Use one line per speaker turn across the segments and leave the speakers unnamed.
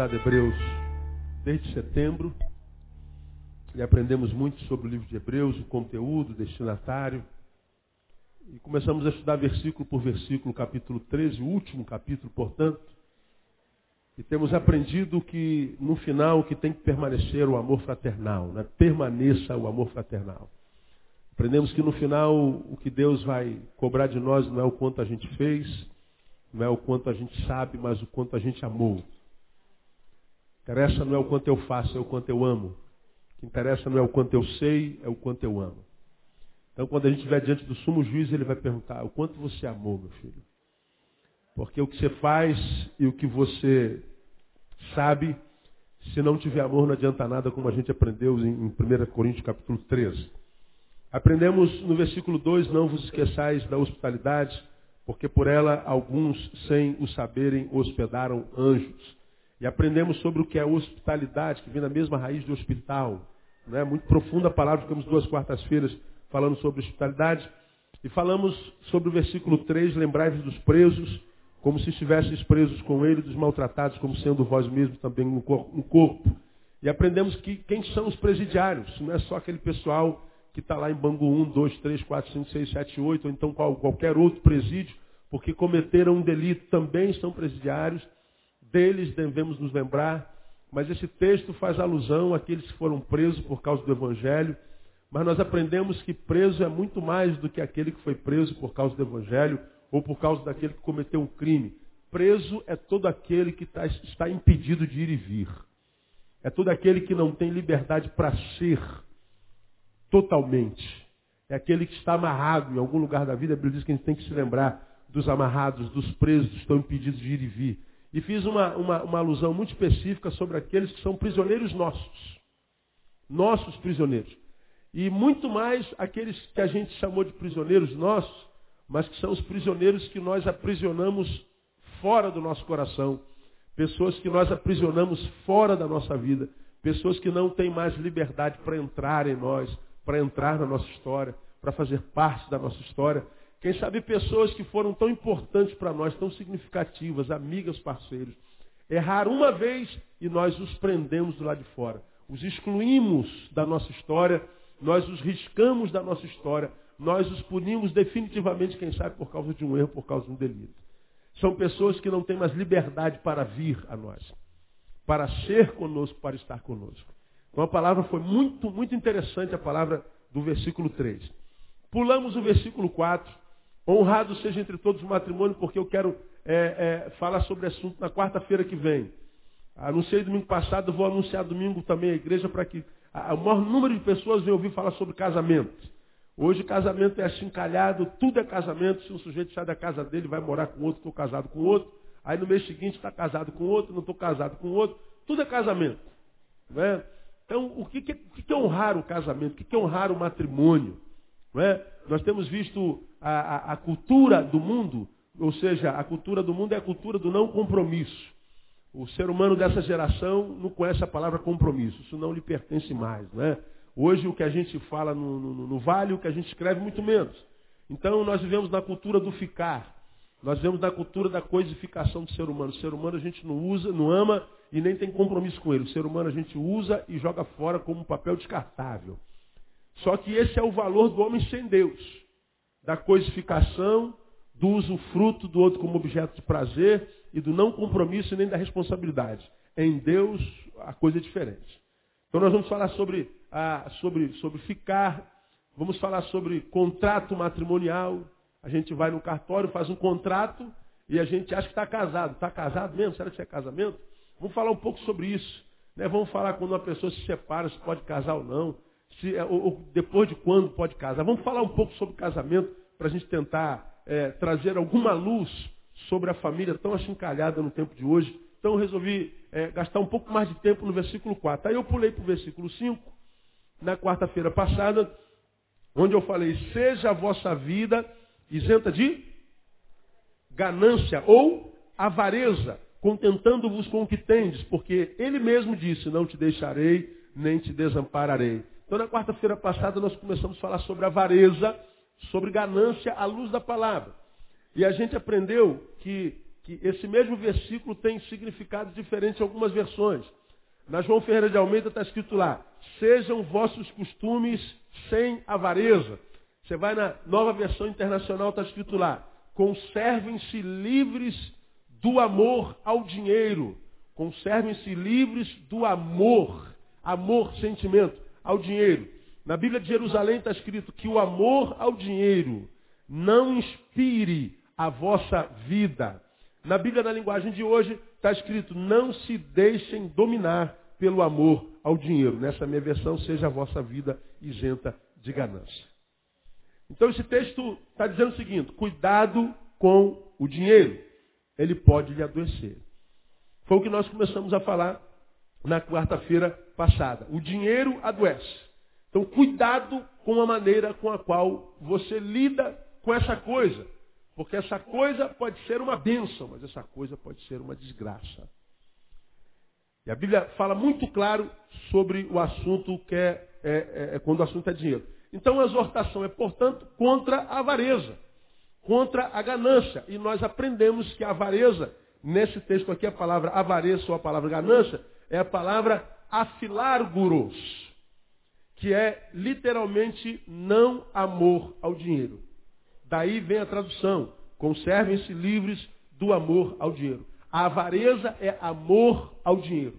estudado Hebreus desde setembro. E aprendemos muito sobre o livro de Hebreus, o conteúdo, o destinatário. E começamos a estudar versículo por versículo, capítulo 13, o último capítulo, portanto. E temos aprendido que no final que tem que permanecer o amor fraternal, né? permaneça o amor fraternal. Aprendemos que no final o que Deus vai cobrar de nós não é o quanto a gente fez, não é o quanto a gente sabe, mas o quanto a gente amou. Interessa não é o quanto eu faço, é o quanto eu amo. O que interessa não é o quanto eu sei, é o quanto eu amo. Então quando a gente estiver diante do sumo juiz, ele vai perguntar, o quanto você amou, meu filho? Porque o que você faz e o que você sabe, se não tiver amor não adianta nada, como a gente aprendeu em 1 Coríntios capítulo 13. Aprendemos no versículo 2, não vos esqueçais da hospitalidade, porque por ela alguns, sem o saberem, hospedaram anjos. E aprendemos sobre o que é hospitalidade, que vem da mesma raiz de hospital. Né? Muito profunda a palavra, ficamos duas quartas-feiras falando sobre hospitalidade. E falamos sobre o versículo 3, lembrai-vos dos presos, como se estivesseis presos com ele, dos maltratados, como sendo vós mesmos também no corpo. E aprendemos que quem são os presidiários, não é só aquele pessoal que está lá em Bangu 1, 2, 3, 4, 5, 6, 7, 8, ou então qual, qualquer outro presídio, porque cometeram um delito, também são presidiários, deles devemos nos lembrar, mas esse texto faz alusão àqueles que foram presos por causa do Evangelho, mas nós aprendemos que preso é muito mais do que aquele que foi preso por causa do Evangelho ou por causa daquele que cometeu um crime. Preso é todo aquele que tá, está impedido de ir e vir. É todo aquele que não tem liberdade para ser totalmente. É aquele que está amarrado em algum lugar da vida. A Bíblia diz que a gente tem que se lembrar dos amarrados, dos presos, que estão impedidos de ir e vir. E fiz uma, uma, uma alusão muito específica sobre aqueles que são prisioneiros nossos. Nossos prisioneiros. E muito mais aqueles que a gente chamou de prisioneiros nossos, mas que são os prisioneiros que nós aprisionamos fora do nosso coração. Pessoas que nós aprisionamos fora da nossa vida. Pessoas que não têm mais liberdade para entrar em nós, para entrar na nossa história, para fazer parte da nossa história. Quem sabe pessoas que foram tão importantes para nós, tão significativas, amigas, parceiros, erraram uma vez e nós os prendemos do lado de fora. Os excluímos da nossa história, nós os riscamos da nossa história, nós os punimos definitivamente, quem sabe, por causa de um erro, por causa de um delito. São pessoas que não têm mais liberdade para vir a nós, para ser conosco, para estar conosco. Então a palavra foi muito, muito interessante, a palavra do versículo 3. Pulamos o versículo 4. Honrado seja entre todos o matrimônio, porque eu quero é, é, falar sobre esse assunto na quarta-feira que vem. Anunciei domingo passado, vou anunciar domingo também a igreja para que o maior número de pessoas venham ouvir falar sobre casamento. Hoje casamento é achincalhado, tudo é casamento. Se um sujeito sai da casa dele, vai morar com outro, estou casado com outro. Aí no mês seguinte está casado com outro, não estou casado com outro. Tudo é casamento. Não é? Então, o que, é honrar o casamento? O que, é honrar o matrimônio? É? Nós temos visto a, a, a, cultura do mundo, ou seja, a cultura do mundo é a cultura do não compromisso. O ser humano dessa geração não conhece a palavra compromisso, isso não lhe pertence mais. Não é? Hoje o que a gente fala no, no, no vale, o que a gente escreve, muito menos. Então nós vivemos na cultura do ficar. Nós vivemos na cultura da coisificação do ser humano. O ser humano a gente não usa, não ama e nem tem compromisso com ele. O ser humano a gente usa e joga fora como um papel descartável. Só que esse é o valor do homem sem Deus. Da coisificação, do uso fruto do outro como objeto de prazer e do não compromisso nem da responsabilidade. Em Deus a coisa é diferente. Então nós vamos falar sobre, ah, sobre, sobre ficar, vamos falar sobre contrato matrimonial. A gente vai no cartório, faz um contrato e a gente acha que está casado. Está casado mesmo? Será que isso é casamento? Vamos falar um pouco sobre isso. Né? Vamos falar quando uma pessoa se separa, se pode casar ou não. Se, é, ou, ou, depois de quando pode casar. Vamos falar um pouco sobre casamento para a gente tentar é, trazer alguma luz sobre a família tão achincalhada no tempo de hoje. Então eu resolvi é, gastar um pouco mais de tempo no versículo 4. Aí eu pulei para o versículo 5, na quarta-feira passada, onde eu falei, seja a vossa vida isenta de ganância ou avareza contentando-vos com o que tendes, porque ele mesmo disse, não te deixarei, nem te desampararei. Então na quarta-feira passada nós começamos a falar sobre avareza, sobre ganância à luz da palavra. E a gente aprendeu que, que esse mesmo versículo tem significados diferentes em algumas versões. Na João Ferreira de Almeida está escrito lá, sejam vossos costumes sem avareza. Você vai na nova versão internacional, está escrito lá, conservem-se livres do amor ao dinheiro. Conservem-se livres do amor, amor, sentimento, ao dinheiro. Na Bíblia de Jerusalém está escrito que o amor ao dinheiro não inspire a vossa vida. Na Bíblia, na linguagem de hoje, está escrito: não se deixem dominar pelo amor ao dinheiro. Nessa minha versão, seja a vossa vida isenta de ganância. Então, esse texto está dizendo o seguinte: cuidado com o dinheiro. Ele pode lhe adoecer. Foi o que nós começamos a falar na quarta-feira passada. O dinheiro adoece. Então, cuidado com a maneira com a qual você lida com essa coisa. Porque essa coisa pode ser uma bênção, mas essa coisa pode ser uma desgraça. E a Bíblia fala muito claro sobre o assunto que é, é, é, é quando o assunto é dinheiro. Então a exortação é, portanto, contra a avareza, contra a ganância. E nós aprendemos que a avareza, nesse texto aqui, a palavra avareza ou a palavra ganância, é a palavra afilarguros, que é literalmente não amor ao dinheiro. Daí vem a tradução: conservem-se livres do amor ao dinheiro. A avareza é amor ao dinheiro.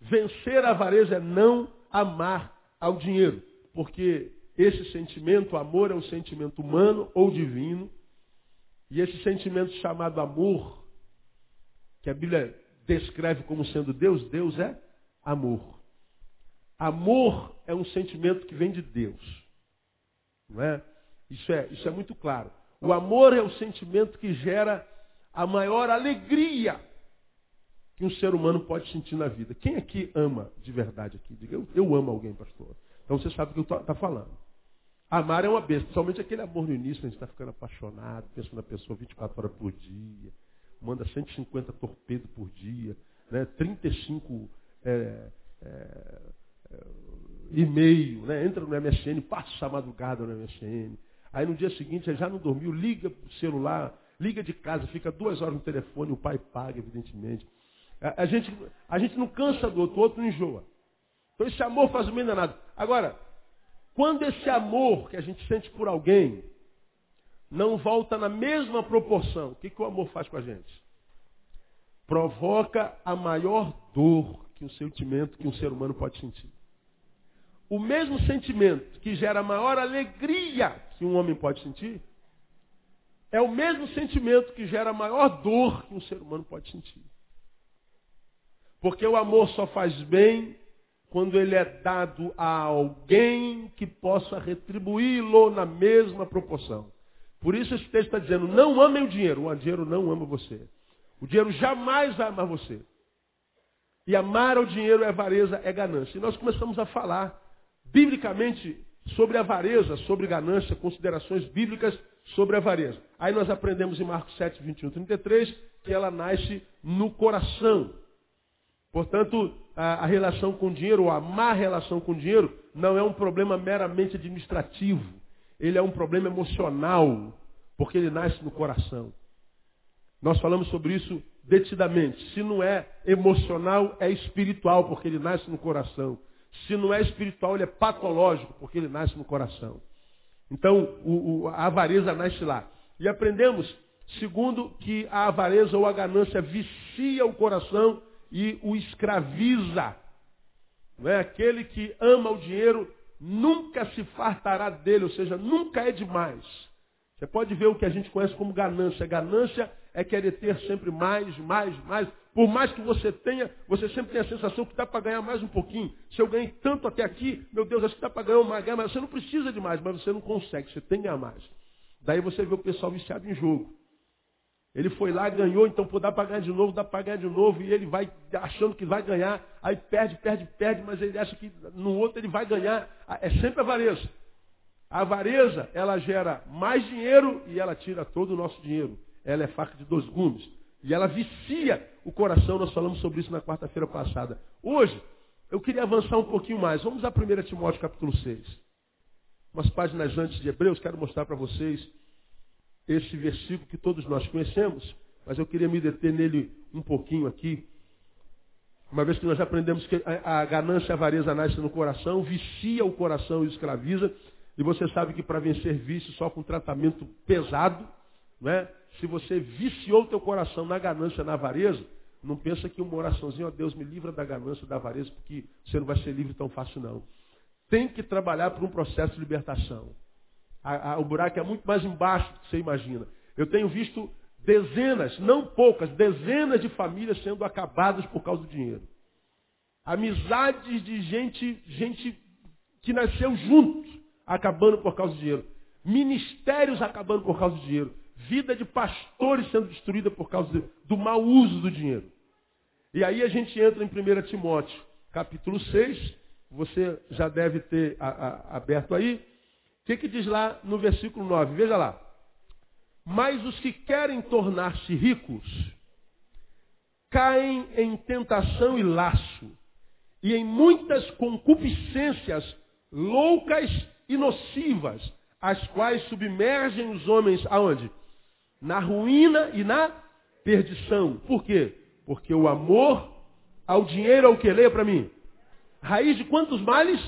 Vencer a avareza é não amar ao dinheiro, porque esse sentimento, amor, é um sentimento humano ou divino, e esse sentimento chamado amor, que a Bíblia descreve como sendo Deus, Deus é amor. Amor é um sentimento que vem de Deus. Não é? Isso é, isso é muito claro. O amor é o sentimento que gera a maior alegria que um ser humano pode sentir na vida. Quem aqui ama de verdade aqui? Diga, eu, eu amo alguém, pastor. Então você sabe o que eu estou tá falando. Amar é uma besta, principalmente aquele amor no início, a gente está ficando apaixonado, pensando na pessoa 24 horas por dia, manda 150 torpedos por dia, né, 35 é, é, é, e-mail, né, entra no MSN, passa a madrugada no MSN, Aí no dia seguinte, ele já não dormiu, liga o celular, liga de casa, fica duas horas no telefone, o pai paga, evidentemente. A, gente, a gente não cansa do outro, o outro não enjoa. Então esse amor faz o bem danado. Agora, quando esse amor que a gente sente por alguém não volta na mesma proporção, o que, que o amor faz com a gente? Provoca a maior dor que um sentimento que um ser humano pode sentir. O mesmo sentimento que gera a maior alegria que um homem pode sentir, é o mesmo sentimento que gera a maior dor que um ser humano pode sentir. Porque o amor só faz bem quando ele é dado a alguém que possa retribuí-lo na mesma proporção. Por isso esse texto está dizendo, não amem o dinheiro. O dinheiro não ama você. O dinheiro jamais vai amar você. E amar o dinheiro é avareza, é ganância. E nós começamos a falar, biblicamente, sobre avareza, sobre ganância, considerações bíblicas sobre avareza. Aí nós aprendemos em Marcos 7, 21, 33, que ela nasce no coração. Portanto, a, a relação com o dinheiro, ou a má relação com o dinheiro, não é um problema meramente administrativo. Ele é um problema emocional, porque ele nasce no coração. Nós falamos sobre isso detidamente. Se não é emocional, é espiritual, porque ele nasce no coração. Se não é espiritual, ele é patológico, porque ele nasce no coração. Então, o, o, a avareza nasce lá. E aprendemos, segundo, que a avareza ou a ganância vicia o coração e o escraviza. Não é? Aquele que ama o dinheiro nunca se fartará dele, ou seja, nunca é demais. Você pode ver o que a gente conhece como ganância. Ganância é querer ter sempre mais, mais, mais. Por mais que você tenha, você sempre tem a sensação que dá para ganhar mais um pouquinho. Se eu ganhei tanto até aqui, meu Deus, acho que dá para ganhar mais, ganhar mais. Você não precisa de mais, mas você não consegue, você tem que ganhar mais. Daí você vê o pessoal viciado em jogo. Ele foi lá, ganhou, então pô, dá para ganhar de novo, dá para ganhar de novo, e ele vai achando que vai ganhar, aí perde, perde, perde, mas ele acha que no outro ele vai ganhar. Ah, é sempre avareza. A avareza, ela gera mais dinheiro e ela tira todo o nosso dinheiro. Ela é faca de dois gumes. E ela vicia o coração, nós falamos sobre isso na quarta-feira passada. Hoje, eu queria avançar um pouquinho mais. Vamos a 1 Timóteo capítulo 6. Umas páginas antes de Hebreus, quero mostrar para vocês esse versículo que todos nós conhecemos, mas eu queria me deter nele um pouquinho aqui. Uma vez que nós aprendemos que a, ganância e a avareza nascem no coração, vicia o coração e escraviza, e você sabe que para vencer vício só com tratamento pesado, né? Se você viciou o teu coração na ganância, na avareza, não pensa que uma oraçãozinha, ó Deus, me livra da ganância, da avareza, porque você não vai ser livre tão fácil, não. Tem que trabalhar por um processo de libertação. A, a, o buraco é muito mais embaixo do que você imagina. Eu tenho visto dezenas, não poucas, dezenas de famílias sendo acabadas por causa do dinheiro. Amizades de gente, gente que nasceu junto, acabando por causa do dinheiro. Ministérios acabando por causa do dinheiro. Vida de pastores sendo destruída por causa do, mau uso do dinheiro. E aí a gente entra em 1 Timóteo, capítulo 6. Você já deve ter a, a, aberto aí. O que, que diz lá no versículo 9? Veja lá. Mas os que querem tornar-se ricos caem em tentação e laço, e em muitas concupiscências loucas e nocivas, as quais submergem os homens aonde? Na ruína e na perdição. Por quê? Porque o amor ao dinheiro é o que? Leia para mim. Raiz de quantos males?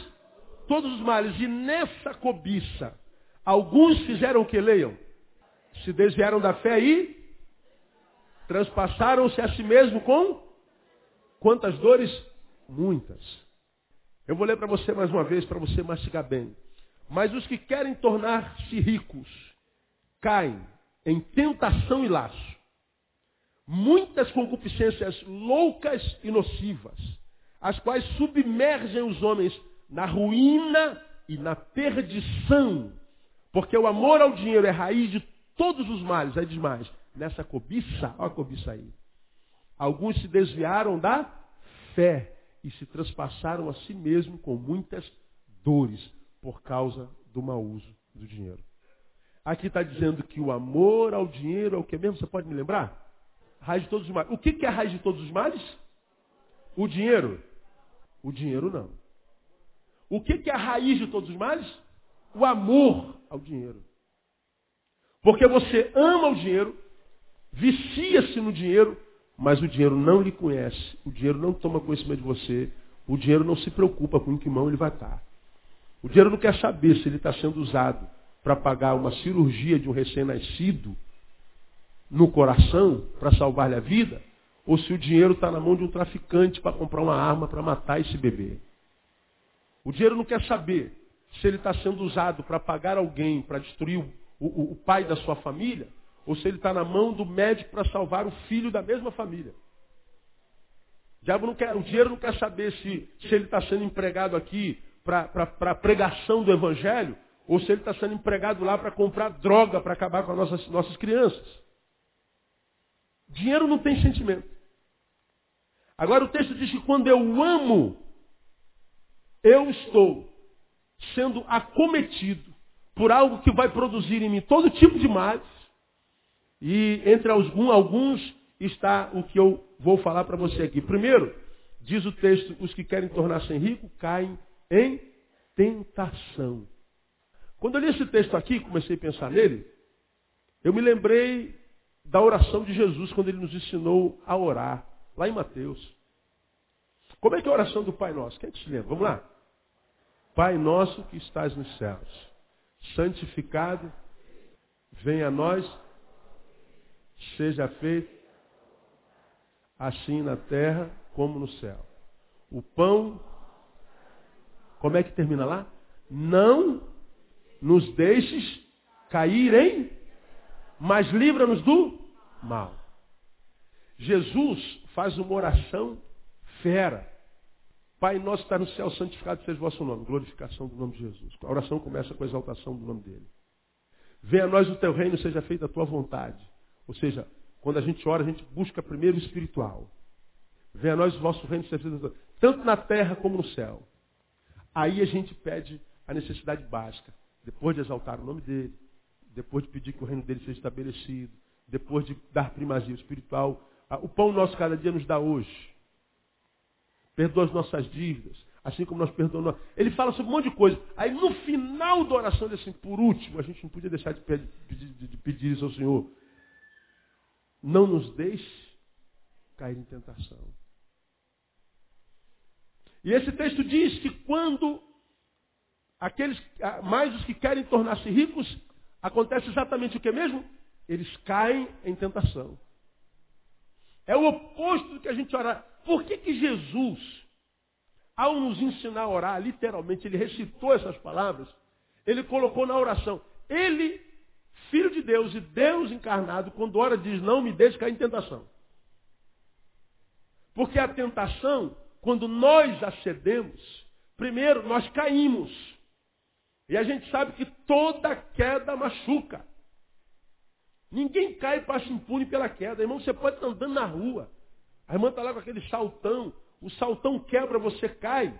Todos os males. E nessa cobiça, alguns fizeram o que? Leiam se desviaram da fé e transpassaram-se a si mesmo com quantas dores? Muitas. Eu vou ler para você mais uma vez, para você mastigar bem. Mas os que querem tornar-se ricos caem em tentação e laço. Muitas concupiscências loucas e nocivas, as quais submergem os homens na ruína e na perdição. Porque o amor ao dinheiro é raiz de todos os males, aí diz mais, nessa cobiça, olha a cobiça aí. Alguns se desviaram da fé e se transpassaram a si mesmo com muitas dores por causa do mau uso do dinheiro. Aqui está dizendo que o amor ao dinheiro é o que mesmo? Você pode me lembrar? Raiz de todos os males. O que é a raiz de todos os males? O dinheiro? O dinheiro não. O que é a raiz de todos os males? O amor ao dinheiro. Porque você ama o dinheiro, vicia-se no dinheiro, mas o dinheiro não lhe conhece, o dinheiro não toma conhecimento de você, o dinheiro não se preocupa com em que mão ele vai estar. O dinheiro não quer saber se ele está sendo usado para pagar uma cirurgia de um recém-nascido no coração para salvar-lhe a vida, ou se o dinheiro está na mão de um traficante para comprar uma arma para matar esse bebê. O dinheiro não quer saber se ele está sendo usado para pagar alguém para destruir o, o, pai da sua família, ou se ele está na mão do médico para salvar o filho da mesma família. O diabo não quer, o dinheiro não quer saber se, se ele está sendo empregado aqui para pregação do evangelho, ou se ele está sendo empregado lá para comprar droga para acabar com as nossas, nossas crianças. Dinheiro não tem sentimento. Agora o texto diz que quando eu amo, eu estou sendo acometido por algo que vai produzir em mim todo tipo de males. E entre alguns está o que eu vou falar para você aqui. Primeiro, diz o texto, os que querem tornar-se rico caem em tentação. Quando eu li esse texto aqui, comecei a pensar nele, eu me lembrei da oração de Jesus quando ele nos ensinou a orar, lá em Mateus. Como é que é a oração do Pai Nosso? Quem é que se lembra? Vamos lá. Pai nosso que estás nos céus santificado, venha a nós, seja feito assim na terra como no céu. O pão, como é que termina lá? Não nos deixes cair em, mas livra-nos do mal. Jesus faz uma oração fera. Pai nosso está no céu, santificado seja o vosso nome. Glorificação do nome de Jesus. A oração começa com a exaltação do nome dele. Venha a nós o teu reino, seja feita a tua vontade. Ou seja, quando a gente ora, a gente busca primeiro o espiritual. Venha a nós o vosso reino, seja feita tanto na terra como no céu. Aí a gente pede a necessidade básica. Depois de exaltar o nome dele, depois de pedir que o reino dele seja estabelecido, depois de dar primazia espiritual, o pão nosso cada dia nos dá hoje. Perdoa as nossas dívidas. assim como nós perdoamos. Ele fala sobre um monte de coisa. Aí no final da oração, ele assim, por último, a gente não podia deixar de pedir, de, de pedir isso ao Senhor. Não nos deixe cair em tentação. E esse texto diz que quando aqueles, mais os que querem tornar-se ricos, acontece exatamente o que mesmo? Eles caem em tentação. É o oposto do que a gente ora. Por que, que Jesus, ao nos ensinar a orar, literalmente, ele recitou essas palavras, ele colocou na oração. Ele, filho de Deus e Deus encarnado, quando ora diz, não me deixe cair em tentação. Porque a tentação, quando nós acedemos, primeiro nós caímos. E a gente sabe que toda queda machuca. Ninguém cai e passa impune pela queda. Irmão, você pode estar andando na rua. A irmã está lá com aquele saltão. O saltão quebra, você cai.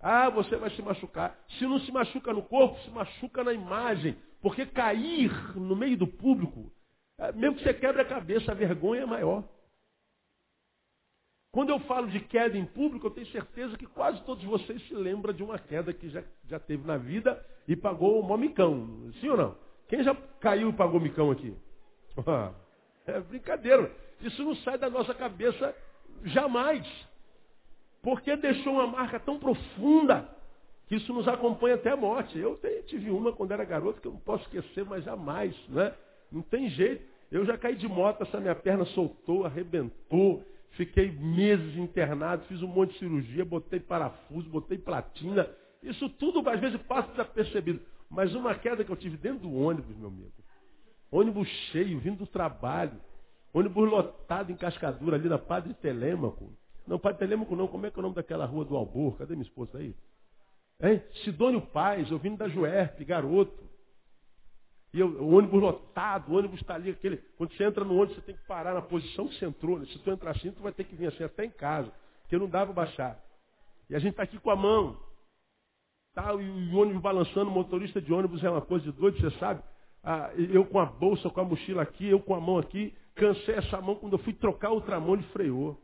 Ah, você vai se machucar. Se não se machuca no corpo, se machuca na imagem. Porque cair no meio do público, é, mesmo que você quebre a cabeça, a vergonha é maior. Quando eu falo de queda em público, eu tenho certeza que quase todos vocês se lembram de uma queda que já, já teve na vida e pagou um micão. Sim ou não? Quem já caiu e pagou micão aqui? É brincadeira. Isso não sai da nossa cabeça jamais. Porque deixou uma marca tão profunda que isso nos acompanha até a morte. Eu tive uma quando era garoto que eu não posso esquecer, mas jamais. Né? Não tem jeito. Eu já caí de moto, essa minha perna soltou, arrebentou. Fiquei meses internado, fiz um monte de cirurgia, botei parafuso, botei platina. Isso tudo às vezes passa desapercebido. Mas uma queda que eu tive dentro do ônibus, meu amigo, Ônibus cheio, vindo do trabalho. Ônibus lotado em Cascadura, ali na Padre Telêmaco. Não, Padre Telêmaco não, como é que é o nome daquela rua do Albor? Cadê minha esposa aí? Hein? Sidônio Paz, eu vindo da Juerp, garoto. E eu, o ônibus lotado, o ônibus está ali, aquele. Quando você entra no ônibus, você tem que parar na posição que você entrou. Né? Se tu entrar assim, tu vai ter que vir assim até em casa. Porque não dá para baixar. E a gente está aqui com a mão. Tá, e o ônibus balançando, motorista de ônibus é uma coisa de doido, você sabe ah, eu com a bolsa, com a mochila aqui, eu com a mão aqui, cansei essa mão, quando eu fui trocar outra mão, ele freou.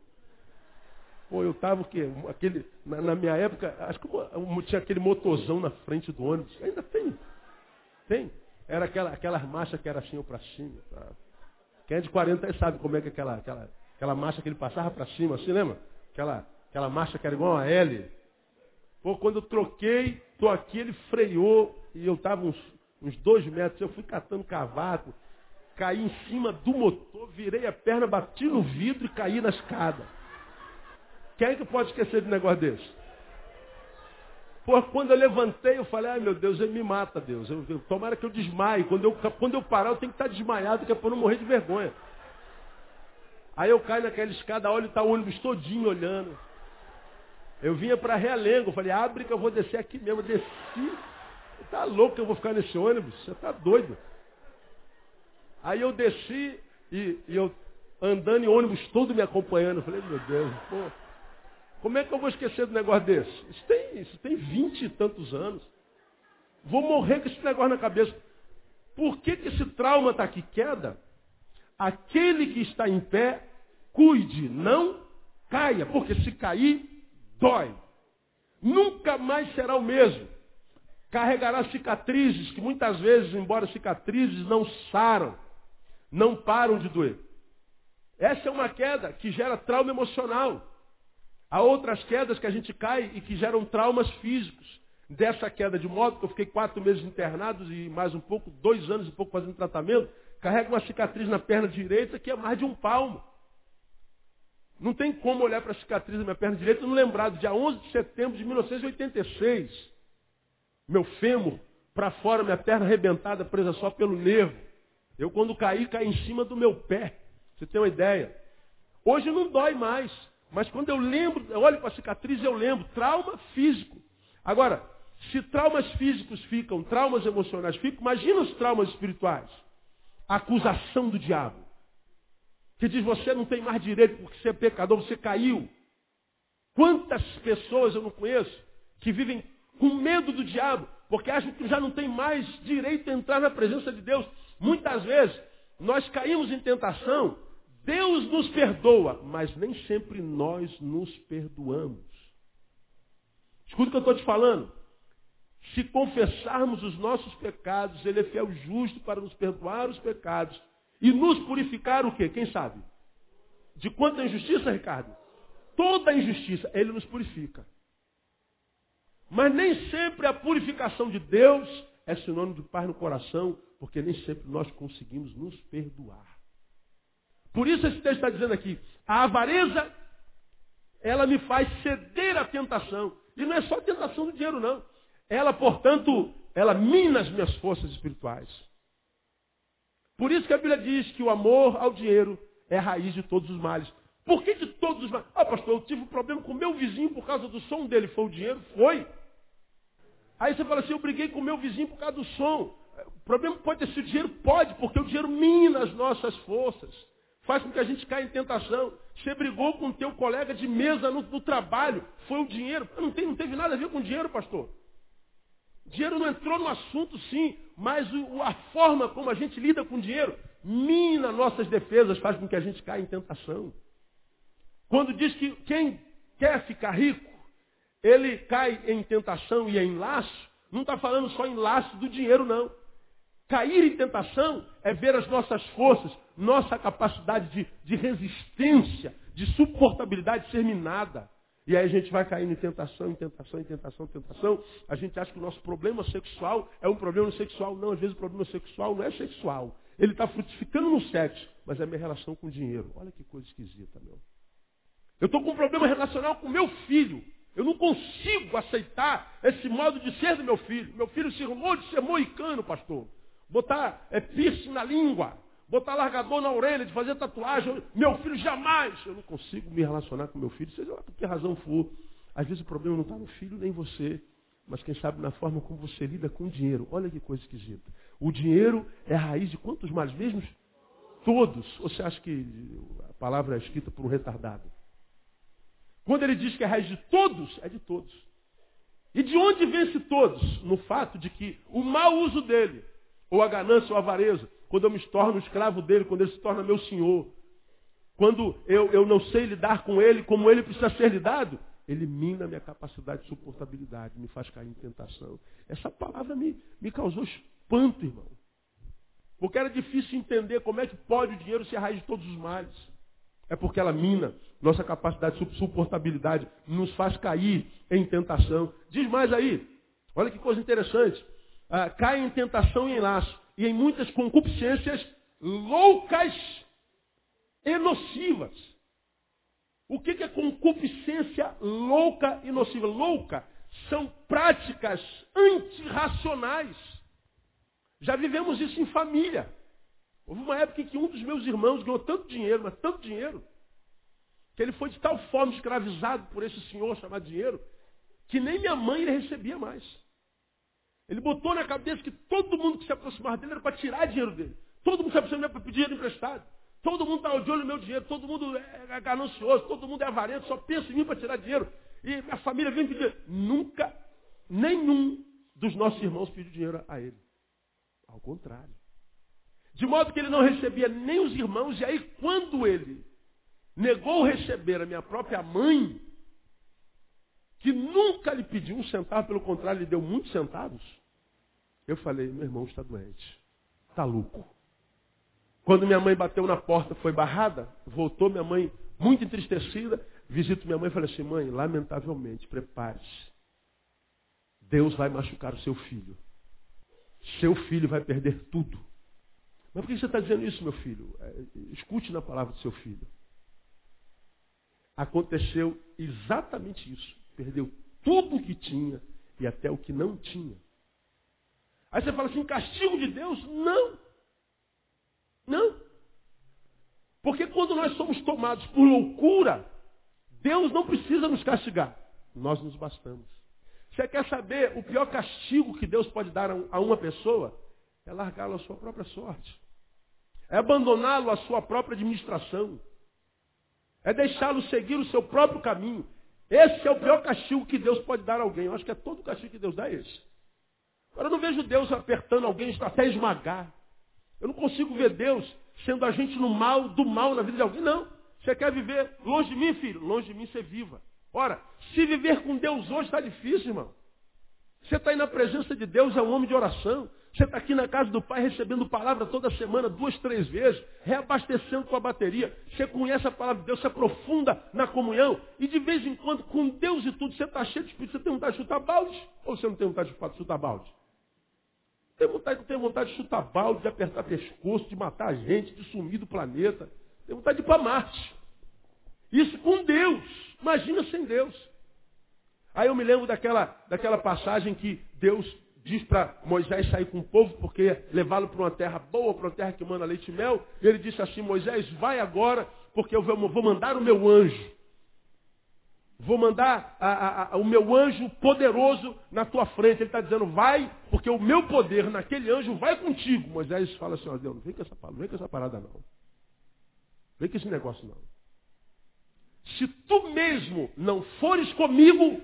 Pô, eu tava o quê? Aquele, na, na, minha época, acho que eu, tinha aquele motorzão na frente do ônibus. Ainda tem. Tem. Era aquela, aquelas marchas que era assim para cima. Tá? Quem é de 40 aí sabe como é que é aquela, aquela, aquela marcha que ele passava para cima, assim, lembra? Aquela, aquela marcha que era igual a L. Pô, quando eu troquei, tô aqui, ele freou e eu tava uns uns dois metros, eu fui catando cavaco, caí em cima do motor, virei a perna, bati no vidro e caí na escada. Quem é que pode esquecer de um negócio desse? Pô, quando eu levantei, eu falei, ai meu Deus, ele me mata, Deus. Eu, eu, tomara que eu desmaie. Quando eu, quando eu parar, eu tenho que estar desmaiado, que é para não morrer de vergonha. Aí eu caio naquela escada, olho e está o ônibus todinho olhando. Eu vinha para Realengo, falei, abre que eu vou descer aqui mesmo. Eu desci, Está louco que eu vou ficar nesse ônibus? Você está doido. Aí eu desci e, e, eu andando em ônibus todo me acompanhando. Eu falei, meu Deus, pô, como é que eu vou esquecer do negócio desse? Isso tem, isso tem vinte e tantos anos. Vou morrer com esse negócio na cabeça. Por que, que esse trauma está aqui? Queda. Aquele que está em pé, cuide, não caia, porque se cair, dói. Nunca mais será o mesmo carregará cicatrizes que muitas vezes, embora cicatrizes, não saram, não param de doer. Essa é uma queda que gera trauma emocional. Há outras quedas que a gente cai e que geram traumas físicos. Dessa queda de moto, que eu fiquei quatro meses internado e mais um pouco, dois anos e pouco fazendo tratamento, carrega uma cicatriz na perna direita que é mais de um palmo. Não tem como olhar para a cicatriz na minha perna direita e não lembrar do dia 11 de setembro de 1986 meu fêmur para fora, minha perna arrebentada, presa só pelo nervo. Eu quando caí, caí em cima do meu pé. Você tem uma ideia? Hoje não dói mais. Mas quando eu lembro, eu olho para a cicatriz, eu lembro. Trauma físico. Agora, se traumas físicos ficam, traumas emocionais ficam, imagina os traumas espirituais. A acusação do diabo. Que diz, você não tem mais direito porque você é pecador, você caiu. Quantas pessoas eu não conheço que vivem com medo do diabo, porque acham que já não tem mais direito a entrar na presença de Deus. Muitas vezes nós caímos em tentação, Deus nos perdoa, mas nem sempre nós nos perdoamos. Escuta o que eu estou te falando. Se confessarmos os nossos pecados, Ele é fiel justo para nos perdoar os pecados e nos purificar o quê? Quem sabe? De quanta injustiça, Ricardo? Toda injustiça, Ele nos purifica. Mas nem sempre a purificação de Deus é sinônimo de paz no coração, porque nem sempre nós conseguimos nos perdoar. Por isso esse texto está dizendo aqui, a avareza, ela me faz ceder à tentação. E não é só a tentação do dinheiro, não. Ela, portanto, ela mina as minhas forças espirituais. Por isso que a Bíblia diz que o amor ao dinheiro é a raiz de todos os males. Por que de todos os males? Ah, pastor, eu tive um problema com meu vizinho por causa do som dele. Foi o dinheiro? Foi. Aí você fala assim, eu briguei com meu vizinho por causa do som. O problema pode sido o dinheiro? Pode, porque o dinheiro mina as nossas forças. Faz com que a gente caia em tentação. Você brigou com o teu colega de mesa no, no trabalho. Foi o dinheiro. Não, tem, não teve nada a ver com dinheiro, pastor. Dinheiro não entrou no assunto, sim, mas o, a forma como a gente lida com dinheiro mina nossas defesas, faz com que a gente caia em tentação. Quando diz que quem quer ficar rico, ele cai em tentação e em laço, não está falando só em laço do dinheiro, não. Cair em tentação é ver as nossas forças, nossa capacidade de, de resistência, de suportabilidade ser minada. E aí a gente vai caindo em tentação, em tentação, em tentação, em tentação. A gente acha que o nosso problema sexual é um problema sexual. Não, às vezes o problema sexual não é sexual. Ele está frutificando no sexo, mas é minha relação com o dinheiro. Olha que coisa esquisita, meu. Eu estou com um problema relacional com meu filho. Eu não consigo aceitar esse modo de ser do meu filho. Meu filho se arrumou de ser moicano, pastor. Botar é, piercing na língua botar largador na orelha, de fazer tatuagem. Meu filho jamais. Eu não consigo me relacionar com meu filho, seja lá por que razão for. Às vezes o problema não está no filho nem você, mas quem sabe na forma como você lida com o dinheiro. Olha que coisa esquisita. O dinheiro é a raiz de quantos males mesmos? Todos. Você acha que a palavra é escrita por um retardado? Quando ele diz que é a raiz de todos, é de todos. E de onde vence todos? No fato de que o mau uso dele, ou a ganância ou a avareza, quando eu me torno escravo dele, quando ele se torna meu senhor, quando eu, eu não sei lidar com ele como ele precisa ser lidado, ele mina minha capacidade de suportabilidade, me faz cair em tentação. Essa palavra me, me causou espanto, irmão. Porque era difícil entender como é que pode o dinheiro ser a raiz de todos os males. É porque ela mina nossa capacidade de suportabilidade, nos faz cair em tentação. Diz mais aí, olha que coisa interessante. Ah, cai em tentação e em laço e em muitas concupiscências loucas e nocivas. O que é concupiscência louca e nociva? Louca são práticas antirracionais. Já vivemos isso em família. Houve uma época em que um dos meus irmãos ganhou tanto dinheiro, mas tanto dinheiro, que ele foi de tal forma escravizado por esse senhor chamado dinheiro, que nem minha mãe ele recebia mais. Ele botou na cabeça que todo mundo que se aproximava dele era para tirar dinheiro dele. Todo mundo se aproximava para pedir dinheiro emprestado. Todo mundo está de olho no meu dinheiro, todo mundo é ganancioso, todo mundo é avarento, só pensa em mim para tirar dinheiro. E minha família vem pedir. Nunca, nenhum dos nossos irmãos pediu dinheiro a ele. Ao contrário. De modo que ele não recebia nem os irmãos, e aí quando ele negou receber a minha própria mãe, que nunca lhe pediu um centavo, pelo contrário, lhe deu muitos centavos, eu falei, meu irmão está doente. Está louco. Quando minha mãe bateu na porta, foi barrada, voltou minha mãe muito entristecida, visito minha mãe e falei assim, mãe, lamentavelmente, prepare-se. Deus vai machucar o seu filho. Seu filho vai perder tudo. Mas por que você está dizendo isso, meu filho? É, escute na palavra do seu filho. Aconteceu exatamente isso. Perdeu tudo o que tinha e até o que não tinha. Aí você fala assim, castigo de Deus? Não. Não. Porque quando nós somos tomados por loucura, Deus não precisa nos castigar. Nós nos bastamos. Você quer saber o pior castigo que Deus pode dar a uma pessoa? É largá-lo à sua própria sorte. É abandoná-lo à sua própria administração. É deixá-lo seguir o seu próprio caminho. Esse é o pior castigo que Deus pode dar a alguém. Eu acho que é todo o castigo que Deus dá é esse. Agora eu não vejo Deus apertando alguém até esmagar. Eu não consigo ver Deus sendo agente no mal, do mal na vida de alguém. Não. Você quer viver longe de mim, filho? Longe de mim, você viva. Ora, se viver com Deus hoje está difícil, irmão. Você está aí na presença de Deus, é um homem de oração. Você está aqui na casa do Pai recebendo palavra toda semana, duas, três vezes, reabastecendo tua bateria. Você conhece a palavra de Deus, se aprofunda na comunhão. E de vez em quando, com Deus e tudo, você está cheio de espírito. Você tem vontade de chutar balde? Ou você não tem vontade de chutar balde? Tem vontade, tem vontade de chutar balde, de apertar pescoço, de matar a gente, de sumir do planeta. Tem vontade de ir para Marte. Isso com Deus. Imagina sem Deus. Aí eu me lembro daquela, daquela passagem que Deus diz para Moisés sair com o povo, porque levá-lo para uma terra boa, para uma terra que manda leite e mel. E ele disse assim, Moisés, vai agora, porque eu vou mandar o meu anjo. Vou mandar a, a, a, o meu anjo poderoso na tua frente. Ele está dizendo, vai, porque o meu poder naquele anjo vai contigo. Moisés fala assim, ó Deus, não vem com essa, não vem com essa parada não. Vem com esse negócio não. Se tu mesmo não fores comigo,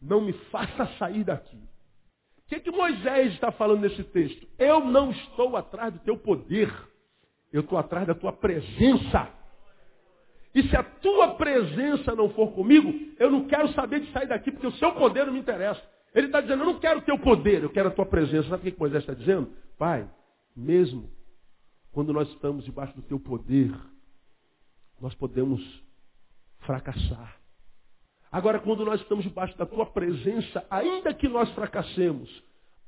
não me faça sair daqui. O que, que Moisés está falando nesse texto? Eu não estou atrás do teu poder. Eu estou atrás da tua presença. E se a tua presença não for comigo, eu não quero saber de sair daqui, porque o seu poder não me interessa. Ele está dizendo, eu não quero o teu poder, eu quero a tua presença. Sabe o que Moisés está dizendo? Pai, mesmo quando nós estamos debaixo do teu poder, nós podemos fracassar. Agora, quando nós estamos debaixo da tua presença, ainda que nós fracassemos,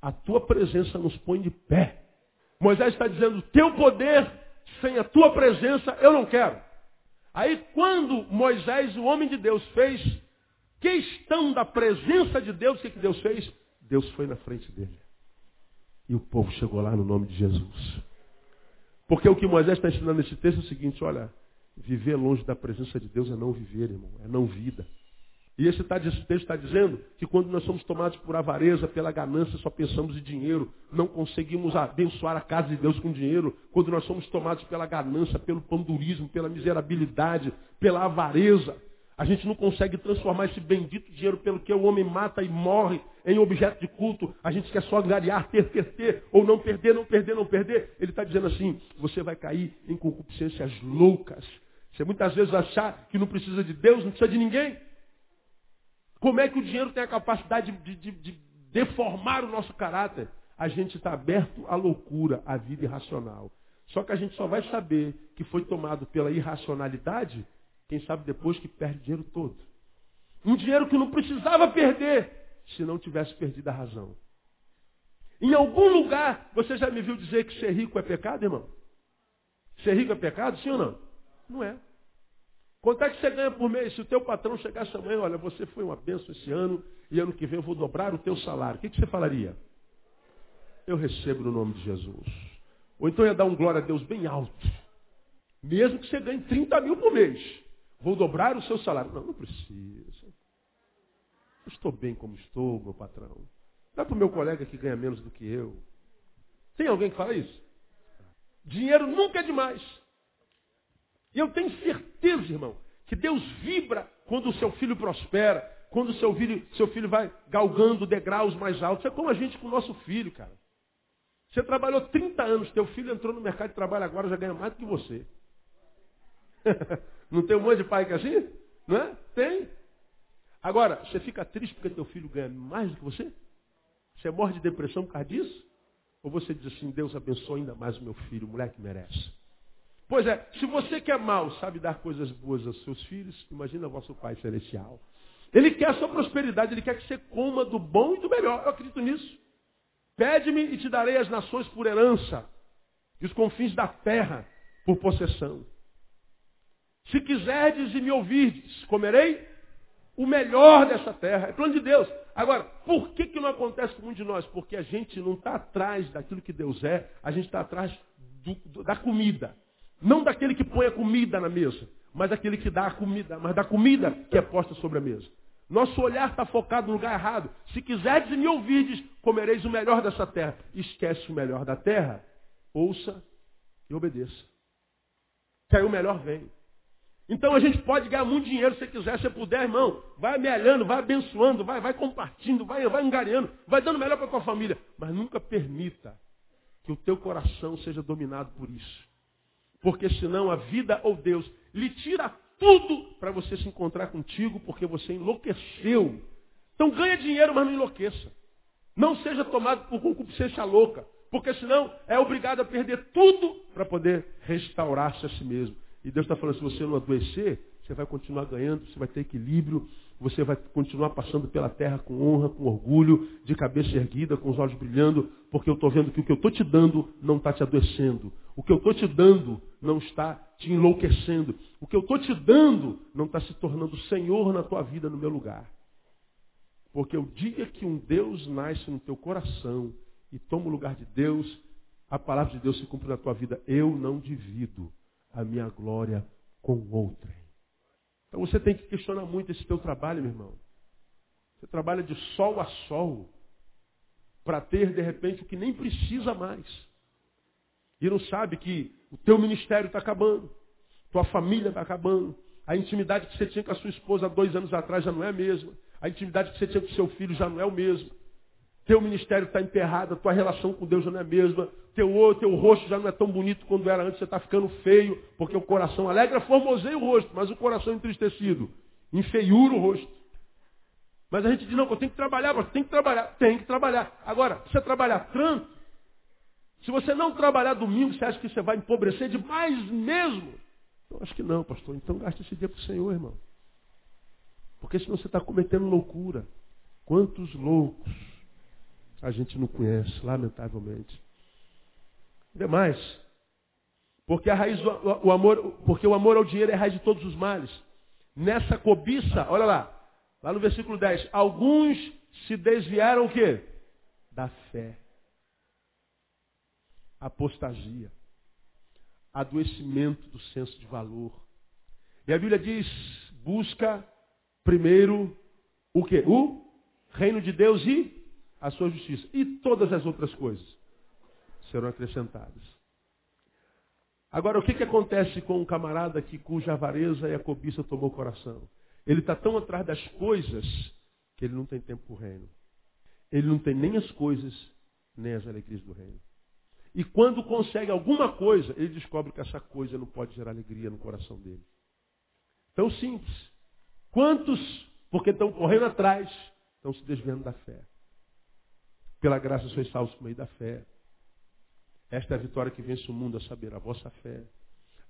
a tua presença nos põe de pé. Moisés está dizendo, teu poder sem a tua presença eu não quero. Aí quando Moisés, o homem de Deus, fez questão da presença de Deus, o que, que Deus fez? Deus foi na frente dele. E o povo chegou lá no nome de Jesus. Porque o que Moisés está ensinando nesse texto é o seguinte, olha, viver longe da presença de Deus é não viver, irmão, é não vida. E esse, tá, texto está dizendo que quando nós somos tomados por avareza, pela ganância, só pensamos em dinheiro, não conseguimos abençoar a casa de Deus com dinheiro. Quando nós somos tomados pela ganância, pelo pandurismo, pela miserabilidade, pela avareza, a gente não consegue transformar esse bendito dinheiro pelo que o homem mata e morre em objeto de culto. A gente quer só angariar, ter, ter, ter, ou não perder, não perder, não perder. Ele está dizendo assim, você vai cair em concupiscências loucas. Você muitas vezes achar que não precisa de Deus, não precisa de ninguém. Como é que o dinheiro tem a capacidade de, de, de deformar o nosso caráter? A gente está aberto à loucura, à vida irracional. Só que a gente só vai saber que foi tomado pela irracionalidade, quem sabe depois que perde o dinheiro todo. Um dinheiro que não precisava perder se não tivesse perdido a razão. Em algum lugar, você já me viu dizer que ser rico é pecado, irmão? Ser rico é pecado, sim ou não? Não é. Quanto é que você ganha por mês? Se o teu patrão chegasse amanhã, olha, você foi uma benção esse ano e ano que vem eu vou dobrar o teu salário. O que, que você falaria? Eu recebo no nome de Jesus. Ou então ia dar um glória a Deus bem alto. Mesmo que você ganhe 30 mil por mês. Vou dobrar o seu salário. Não, não precisa. Eu estou bem como estou, meu patrão. Dá para o meu colega que ganha menos do que eu. Tem alguém que fala isso? Dinheiro nunca é demais. E eu tenho certeza, irmão, que Deus vibra quando o seu filho prospera, quando o seu filho, seu filho vai galgando degraus mais altos. É como a gente com o nosso filho, cara. Você trabalhou 30 anos, teu filho entrou no mercado de trabalho agora, já ganha mais do que você. Não tem um monte de pai que é assim? Não é? Tem. Agora, você fica triste porque teu filho ganha mais do que você? Você morre de depressão por causa disso? Ou você diz assim, Deus abençoe ainda mais o meu filho, o moleque merece? Pois é, se você que é mau sabe dar coisas boas aos seus filhos, imagina vosso Pai Celestial. Ele quer a sua prosperidade, ele quer que você coma do bom e do melhor. Eu acredito nisso. Pede-me e te darei as nações por herança, e os confins da terra por possessão. Se quiserdes e me ouvirdes, comerei o melhor dessa terra. É plano de Deus. Agora, por que, que não acontece com um de nós? Porque a gente não está atrás daquilo que Deus é, a gente está atrás do, do, da comida. Não daquele que põe a comida na mesa, mas daquele que dá a comida, mas da comida que é posta sobre a mesa. Nosso olhar está focado no lugar errado. Se quiserdes e me ouvirdes, comereis o melhor dessa terra. Esquece o melhor da terra, ouça e obedeça. Que aí o melhor vem. Então a gente pode ganhar muito dinheiro se quiser, se puder, irmão. Vai amealhando, vai abençoando, vai, vai compartilhando, vai, vai angariando, vai dando melhor para a tua família. Mas nunca permita que o teu coração seja dominado por isso. Porque senão a vida ou Deus lhe tira tudo para você se encontrar contigo, porque você enlouqueceu. Então ganha dinheiro, mas não enlouqueça. Não seja tomado por concupiscência louca, porque senão é obrigado a perder tudo para poder restaurar-se a si mesmo. E Deus está falando, se você não adoecer, você vai continuar ganhando, você vai ter equilíbrio, você vai continuar passando pela terra com honra, com orgulho, de cabeça erguida, com os olhos brilhando, porque eu estou vendo que o que eu estou te dando não está te adoecendo. O que eu estou te dando não está te enlouquecendo. O que eu estou te dando não está se tornando Senhor na tua vida, no meu lugar. Porque o dia que um Deus nasce no teu coração e toma o lugar de Deus, a palavra de Deus se cumpre na tua vida. Eu não divido a minha glória com outrem. Então você tem que questionar muito esse teu trabalho, meu irmão. Você trabalha de sol a sol para ter, de repente, o que nem precisa mais. E não sabe que o teu ministério está acabando, tua família está acabando, a intimidade que você tinha com a sua esposa há dois anos atrás já não é a mesma, a intimidade que você tinha com o seu filho já não é o mesmo. Teu ministério está emperrado, tua relação com Deus já não é a mesma, teu, teu rosto já não é tão bonito quando era antes, você está ficando feio, porque o coração alegra formoseia o rosto, mas o coração entristecido enfeiura o rosto. Mas a gente diz, não, eu tenho que trabalhar, mas tem que trabalhar, tem que trabalhar. Agora, você trabalhar tanto, se você não trabalhar domingo, você acha que você vai empobrecer demais mesmo? Eu acho que não, pastor. Então gaste esse dia para o Senhor, irmão. Porque senão você está cometendo loucura. Quantos loucos a gente não conhece, lamentavelmente. Demais. Porque a raiz do o amor, porque o amor ao dinheiro é a raiz de todos os males. Nessa cobiça, olha lá, lá no versículo 10, alguns se desviaram o quê? Da fé. Apostasia. Adoecimento do senso de valor. E a Bíblia diz, busca primeiro o quê? O reino de Deus e a sua justiça. E todas as outras coisas serão acrescentadas. Agora, o que, que acontece com um camarada que cuja avareza e a cobiça tomou o coração? Ele está tão atrás das coisas que ele não tem tempo para o reino. Ele não tem nem as coisas, nem as alegrias do reino. E quando consegue alguma coisa, ele descobre que essa coisa não pode gerar alegria no coração dele. Tão simples. Quantos, porque estão correndo atrás, estão se desviando da fé. Pela graça sois salvos por meio da fé. Esta é a vitória que vence o mundo, a saber, a vossa fé.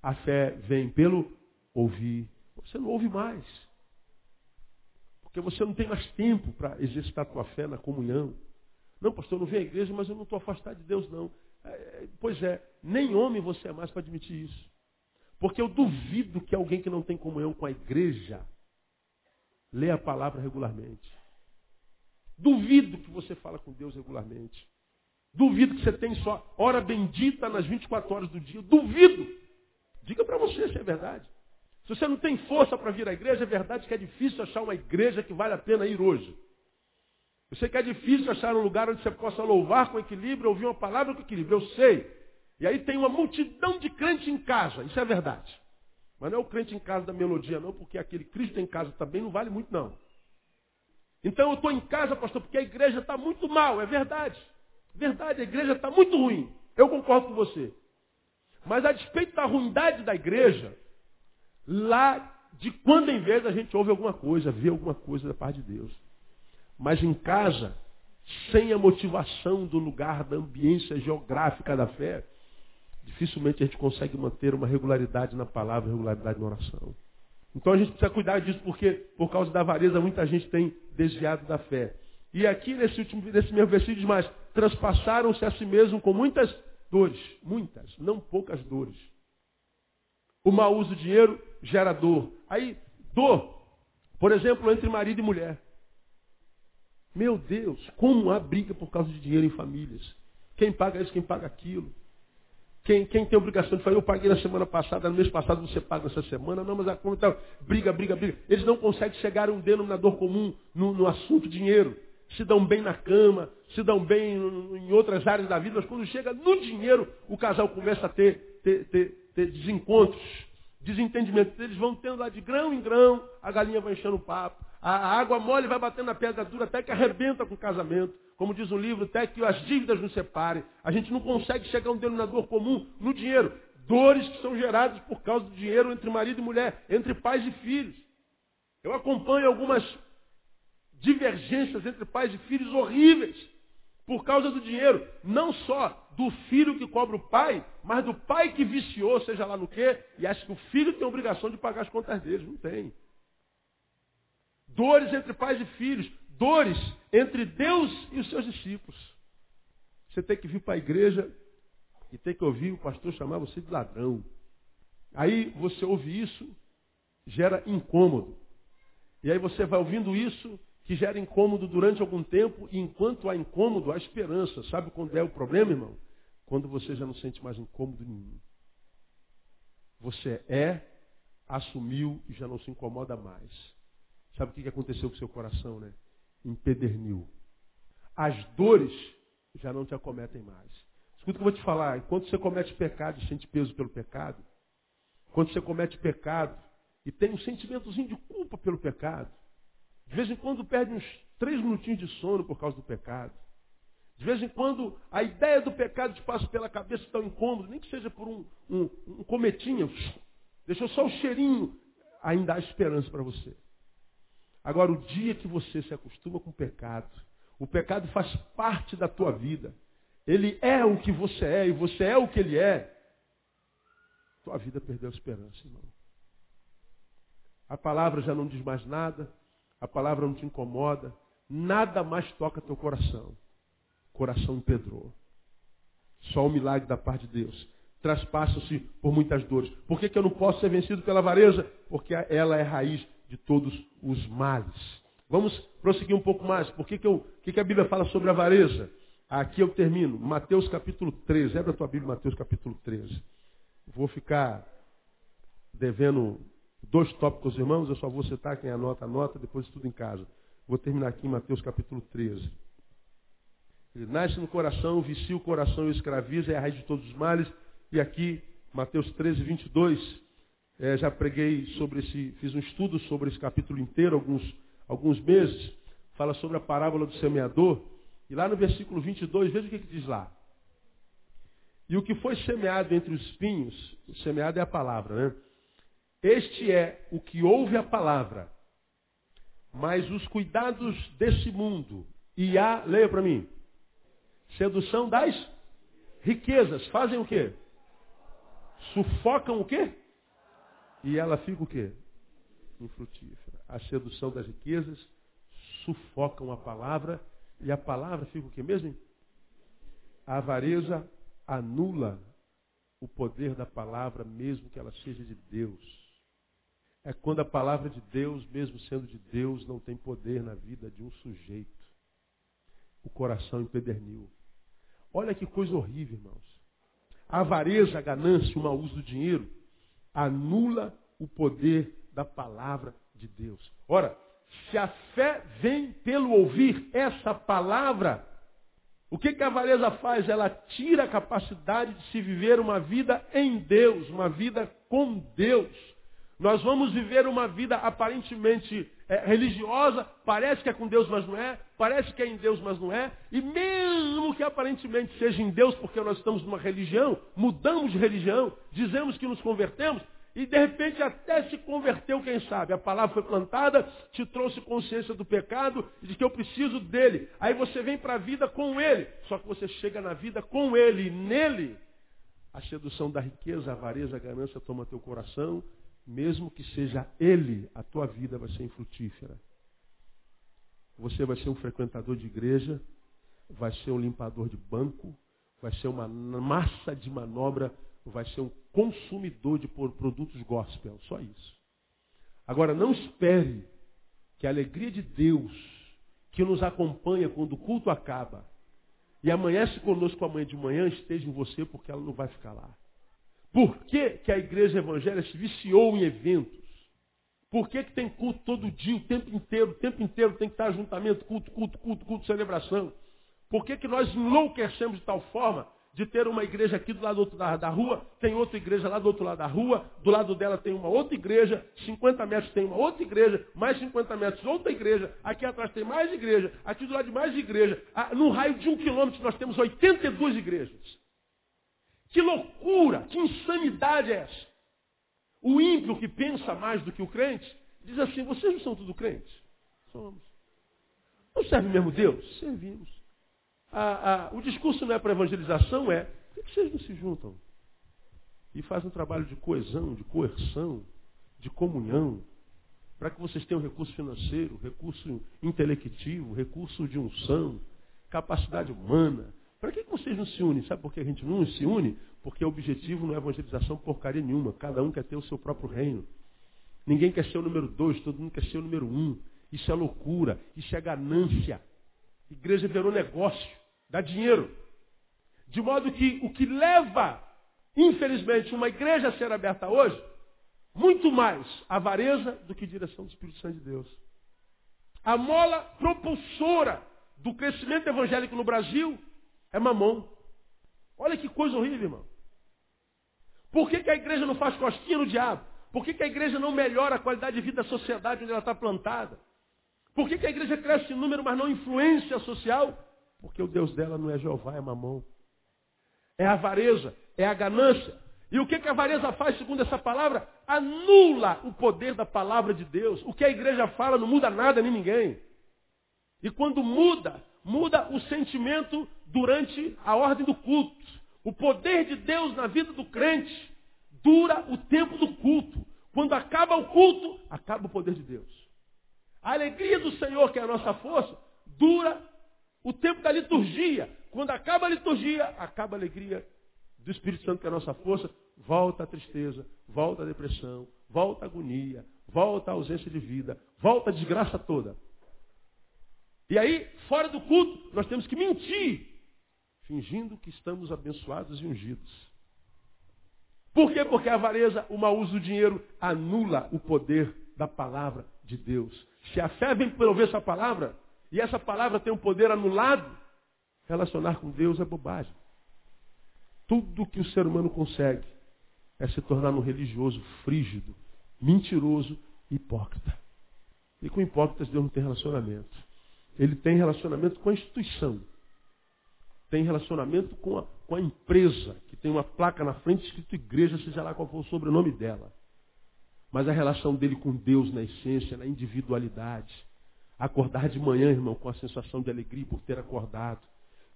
A fé vem pelo ouvir. Você não ouve mais. Porque você não tem mais tempo para exercitar a tua fé na comunhão. Não, pastor, eu não venho à igreja, mas eu não estou afastado de Deus, não. É, é, pois é, nem homem você é mais para admitir isso. Porque eu duvido que alguém que não tem comunhão com a igreja lê a palavra regularmente. Duvido que você fala com Deus regularmente. Duvido que você tem só hora bendita nas 24 horas do dia. Duvido. Diga para você se é verdade. Se você não tem força para vir à igreja, é verdade que é difícil achar uma igreja que vale a pena ir hoje. Eu sei que é difícil achar um lugar onde você possa louvar com equilíbrio, ouvir uma palavra com equilíbrio. Eu sei. E aí tem uma multidão de crentes em casa. Isso é verdade. Mas não é o crente em casa da melodia, não, porque aquele Cristo em casa também não vale muito, não. Então eu estou em casa, pastor, porque a igreja está muito mal. É verdade. Verdade, a igreja está muito ruim. Eu concordo com você. Mas a despeito da ruindade da igreja, lá de quando em vez a gente ouve alguma coisa, vê alguma coisa da parte de Deus. Mas em casa, sem a motivação do lugar, da ambiência geográfica da fé, dificilmente a gente consegue manter uma regularidade na palavra, regularidade na oração. Então a gente precisa cuidar disso, porque por causa da avareza muita gente tem desviado da fé. E aqui nesse último, nesse mesmo versículo diz mais, transpassaram-se a si mesmo com muitas dores, muitas, não poucas dores. O mau uso do dinheiro gera dor. Aí, dor, por exemplo, entre marido e mulher. Meu Deus, como há briga por causa de dinheiro em famílias. Quem paga isso, quem paga aquilo. Quem, quem tem obrigação de fazer, eu paguei na semana passada, no mês passado você paga essa semana, não, mas a conta, briga, briga, briga. Eles não conseguem chegar a um denominador comum no, no assunto dinheiro. Se dão bem na cama, se dão bem em outras áreas da vida, mas quando chega no dinheiro, o casal começa a ter, ter, ter, ter desencontros, desentendimentos. Eles vão tendo lá de grão em grão, a galinha vai enchendo o papo. A água mole vai batendo na pedra dura até que arrebenta com o casamento. Como diz o livro, até que as dívidas nos separem. A gente não consegue chegar a um denominador comum no dinheiro. Dores que são geradas por causa do dinheiro entre marido e mulher, entre pais e filhos. Eu acompanho algumas divergências entre pais e filhos horríveis por causa do dinheiro. Não só do filho que cobra o pai, mas do pai que viciou, seja lá no quê, e acha que o filho tem a obrigação de pagar as contas deles. Não tem. Dores entre pais e filhos. Dores entre Deus e os seus discípulos. Você tem que vir para a igreja e tem que ouvir o pastor chamar você de ladrão. Aí você ouve isso, gera incômodo. E aí você vai ouvindo isso, que gera incômodo durante algum tempo, e enquanto há incômodo, há esperança. Sabe quando é o problema, irmão? Quando você já não sente mais incômodo nenhum. Você é, assumiu e já não se incomoda mais. Sabe o que aconteceu com seu coração, né? Empederniu. As dores já não te acometem mais. Escuta o que eu vou te falar. Enquanto você comete pecado e sente peso pelo pecado, quando você comete pecado e tem um sentimentozinho de culpa pelo pecado, de vez em quando perde uns três minutinhos de sono por causa do pecado. De vez em quando a ideia do pecado te passa pela cabeça tão incômodo, nem que seja por um, um, um cometinho, deixou só o cheirinho, ainda há esperança para você. Agora, o dia que você se acostuma com o pecado, o pecado faz parte da tua vida. Ele é o que você é e você é o que ele é. Tua vida perdeu a esperança, irmão. A palavra já não diz mais nada, a palavra não te incomoda, nada mais toca teu coração. Coração empedrou. Só o milagre da parte de Deus. Traspassa-se por muitas dores. Por que, que eu não posso ser vencido pela avareza? Porque ela é raiz de todos os males. Vamos prosseguir um pouco mais. Por que, que, eu, que, que a Bíblia fala sobre a avareza? Aqui eu termino. Mateus capítulo 13. Abre a tua Bíblia, Mateus capítulo 13. Vou ficar devendo dois tópicos, irmãos. Eu só vou citar quem anota, anota, depois estudo em casa. Vou terminar aqui em Mateus capítulo 13. Ele nasce no coração, vicia o coração e escraviza, é a raiz de todos os males. E aqui, Mateus 13, 22. É, já preguei sobre esse, fiz um estudo sobre esse capítulo inteiro, alguns, alguns meses. Fala sobre a parábola do semeador. E lá no versículo 22, veja o que, que diz lá. E o que foi semeado entre os espinhos, semeado é a palavra, né? Este é o que ouve a palavra, mas os cuidados desse mundo e a, leia para mim, sedução das riquezas, fazem o quê? Sufocam o quê? E ela fica o quê? Infrutífera. A sedução das riquezas sufocam a palavra e a palavra fica o que mesmo? A avareza anula o poder da palavra, mesmo que ela seja de Deus. É quando a palavra de Deus, mesmo sendo de Deus, não tem poder na vida de um sujeito. O coração empederniu. Olha que coisa horrível, irmãos. A avareza, a ganância, o mau uso do dinheiro anula o poder da palavra de Deus. Ora, se a fé vem pelo ouvir essa palavra, o que, que a avareza faz? Ela tira a capacidade de se viver uma vida em Deus, uma vida com Deus. Nós vamos viver uma vida aparentemente é, religiosa, parece que é com Deus, mas não é, parece que é em Deus, mas não é, e mesmo que aparentemente seja em Deus, porque nós estamos numa religião, mudamos de religião, dizemos que nos convertemos, e de repente até se converteu, quem sabe. A palavra foi plantada, te trouxe consciência do pecado e de que eu preciso dele. Aí você vem para a vida com ele. Só que você chega na vida com ele. E nele, a sedução da riqueza, a avareza, a ganância toma teu coração. Mesmo que seja ele, a tua vida vai ser infrutífera. Você vai ser um frequentador de igreja, vai ser um limpador de banco, vai ser uma massa de manobra vai ser um consumidor de produtos gospel, só isso. Agora, não espere que a alegria de Deus, que nos acompanha quando o culto acaba, e amanhece conosco amanhã de manhã, esteja em você, porque ela não vai ficar lá. Por que, que a igreja evangélica se viciou em eventos? Por que, que tem culto todo dia, o tempo inteiro, o tempo inteiro tem que estar ajuntamento, culto, culto, culto, culto, celebração? Por que, que nós enlouquecemos de tal forma de ter uma igreja aqui do lado do outro da, rua, tem outra igreja lá do outro lado da rua, do lado dela tem uma outra igreja, 50 metros tem uma outra igreja, mais 50 metros outra igreja, aqui atrás tem mais igreja, aqui do lado de mais igreja. Ah, no raio de um quilômetro nós temos 82 igrejas. Que loucura, que insanidade é essa? O ímpio que pensa mais do que o crente diz assim: vocês não são tudo crentes? Somos. Não serve mesmo Deus? Servimos. Ah, ah, o discurso não é para evangelização, é por que vocês não se juntam? E fazem um trabalho de coesão, de coerção, de comunhão, para que vocês tenham recurso financeiro, recurso intelectivo, recurso de unção, capacidade humana. Para que vocês não se unem? Sabe por que a gente não se une? Porque o objetivo não é evangelização porcaria nenhuma. Cada um quer ter o seu próprio reino. Ninguém quer ser o número dois, todo mundo quer ser o número um. Isso é loucura, isso é ganância. Igreja virou negócio, dá dinheiro. De modo que o que leva, infelizmente, uma igreja a ser aberta hoje, muito mais avareza do que direção do Espírito Santo de Deus. A mola propulsora do crescimento evangélico no Brasil é mamão. Olha que coisa horrível, irmão. Por que, que a igreja não faz cosquinha no diabo? Por que, que a igreja não melhora a qualidade de vida da sociedade onde ela está plantada? Por que, que a igreja cresce em número, mas não influência social? Porque o Deus dela não é Jeová, é mamão. É a avareza, é a ganância. E o que, que a avareza faz, segundo essa palavra? Anula o poder da palavra de Deus. O que a igreja fala não muda nada nem ninguém. E quando muda, muda o sentimento durante a ordem do culto. O poder de Deus na vida do crente dura o tempo do culto. Quando acaba o culto, acaba o poder de Deus. A alegria do Senhor, que é a nossa força, dura o tempo da liturgia. Quando acaba a liturgia, acaba a alegria do Espírito Santo, que é a nossa força, volta a tristeza, volta a depressão, volta a agonia, volta a ausência de vida, volta a desgraça toda. E aí, fora do culto, nós temos que mentir, fingindo que estamos abençoados e ungidos. Por quê? Porque a avareza, o mau uso do dinheiro, anula o poder da palavra de Deus. Se a fé vem por ouvir essa palavra, e essa palavra tem um poder anulado, relacionar com Deus é bobagem. Tudo que o ser humano consegue é se tornar um religioso frígido, mentiroso hipócrita. E com hipócritas Deus não tem relacionamento. Ele tem relacionamento com a instituição. Tem relacionamento com a, com a empresa, que tem uma placa na frente escrito igreja, seja lá qual for o sobrenome dela. Mas a relação dele com Deus na essência, na individualidade. Acordar de manhã, irmão, com a sensação de alegria por ter acordado.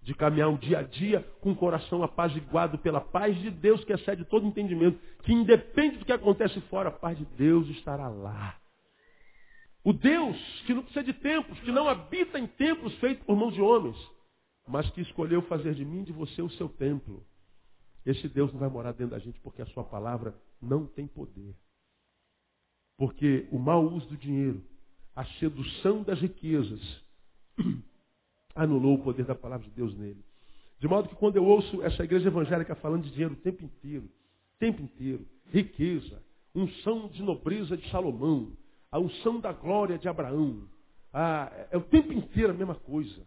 De caminhar um dia a dia com o coração apaziguado pela paz de Deus que excede todo entendimento. Que independe do que acontece fora, a paz de Deus estará lá. O Deus que não precisa de templos, que não habita em templos feitos por mãos de homens, mas que escolheu fazer de mim e de você o seu templo. Esse Deus não vai morar dentro da gente porque a sua palavra não tem poder. Porque o mau uso do dinheiro, a sedução das riquezas, anulou o poder da palavra de Deus nele. De modo que quando eu ouço essa igreja evangélica falando de dinheiro o tempo inteiro, tempo inteiro, riqueza, unção de nobreza de Salomão, a unção da glória de Abraão. Ah, é o tempo inteiro a mesma coisa.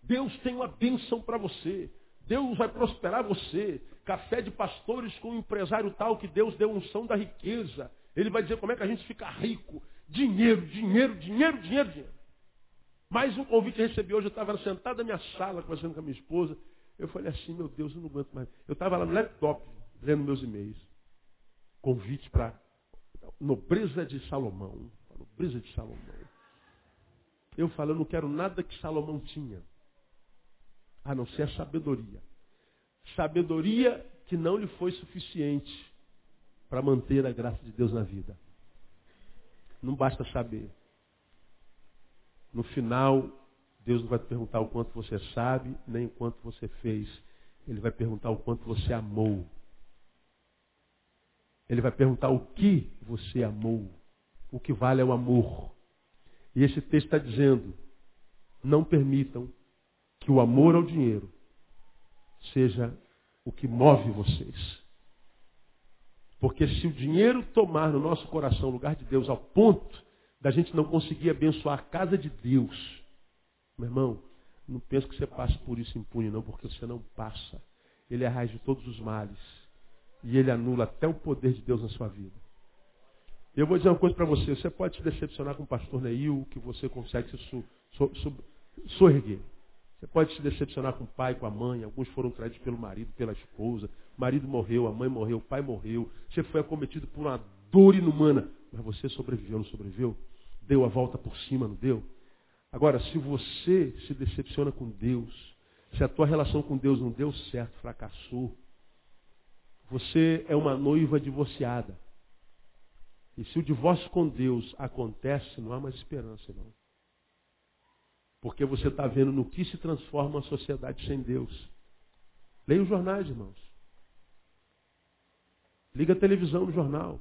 Deus tem uma bênção para você. Deus vai prosperar você. Café de pastores com um empresário tal que Deus deu unção da riqueza. Ele vai dizer como é que a gente fica rico. Dinheiro, dinheiro, dinheiro, dinheiro, dinheiro. Mais um convite que recebi hoje, eu estava sentado na minha sala conversando com a minha esposa. Eu falei assim, meu Deus, eu não aguento mais. Eu estava lá no laptop, lendo meus e-mails. Convite para nobreza de Salomão. A nobreza de Salomão. Eu falo, eu não quero nada que Salomão tinha, a não ser a sabedoria. Sabedoria que não lhe foi suficiente para manter a graça de Deus na vida. Não basta saber. No final, Deus não vai te perguntar o quanto você sabe, nem o quanto você fez. Ele vai perguntar o quanto você amou. Ele vai perguntar o que você amou. O que vale é o amor. E esse texto está dizendo: não permitam que o amor ao dinheiro seja o que move vocês. Porque se o dinheiro tomar no nosso coração o lugar de Deus ao ponto da gente não conseguir abençoar a casa de Deus, meu irmão, não penso que você passe por isso impune, não, porque você não passa. Ele é a raiz de todos os males. E ele anula até o poder de Deus na sua vida. Eu vou dizer uma coisa para você. Você pode se decepcionar com o pastor Neil, que você consegue se su, Você pode se decepcionar com o pai, com a mãe. Alguns foram traídos pelo marido, pela esposa. O marido morreu, a mãe morreu, o pai morreu. Você foi acometido por uma dor inumana. Mas você sobreviveu, não sobreviveu? Deu a volta por cima, não deu? Agora, se você se decepciona com Deus, se a tua relação com Deus não deu certo, fracassou, você é uma noiva divorciada. E se o divórcio com Deus acontece, não há mais esperança, não. Porque você está vendo no que se transforma uma sociedade sem Deus. Leia os jornais, irmãos. Liga a televisão no jornal.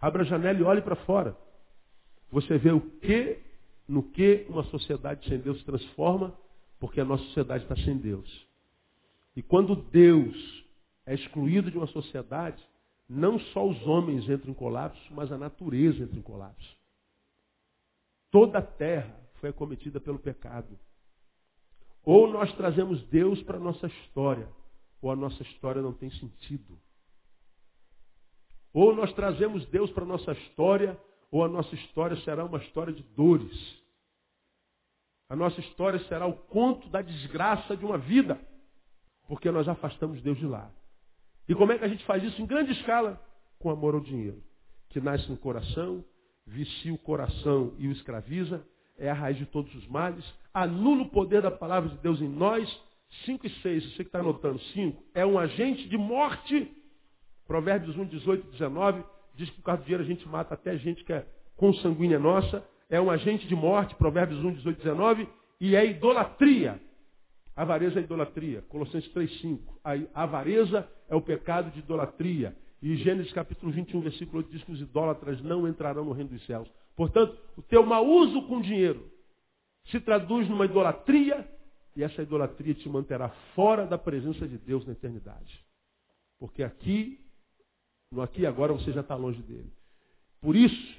Abra a janela e olhe para fora. Você vê o que, no que uma sociedade sem Deus se transforma, porque a nossa sociedade está sem Deus. E quando Deus é excluído de uma sociedade, não só os homens entram em colapso, mas a natureza entra em colapso. Toda a terra foi acometida pelo pecado. Ou nós trazemos Deus para a nossa história, ou a nossa história não tem sentido. Ou nós trazemos Deus para a nossa história, ou a nossa história será uma história de dores. A nossa história será o conto da desgraça de uma vida, porque nós afastamos Deus de lá. E como é que a gente faz isso em grande escala? Com amor ao dinheiro, que nasce no coração, vicia o coração e o escraviza, é a raiz de todos os males, anula o poder da palavra de Deus em nós. 5 e 6, você que está anotando, 5, é um agente de morte. Provérbios 1, 18 e 19, diz que por causa do dinheiro a gente mata até gente que é consanguínea nossa. É um agente de morte, Provérbios 1, 18 e 19, e é idolatria. Avareza é idolatria. Colossenses 3, 5. A avareza é o pecado de idolatria. E Gênesis capítulo 21, versículo 8 diz que os idólatras não entrarão no reino dos céus. Portanto, o teu mau uso com dinheiro se traduz numa idolatria e essa idolatria te manterá fora da presença de Deus na eternidade. Porque aqui, no aqui e agora, você já está longe dele. Por isso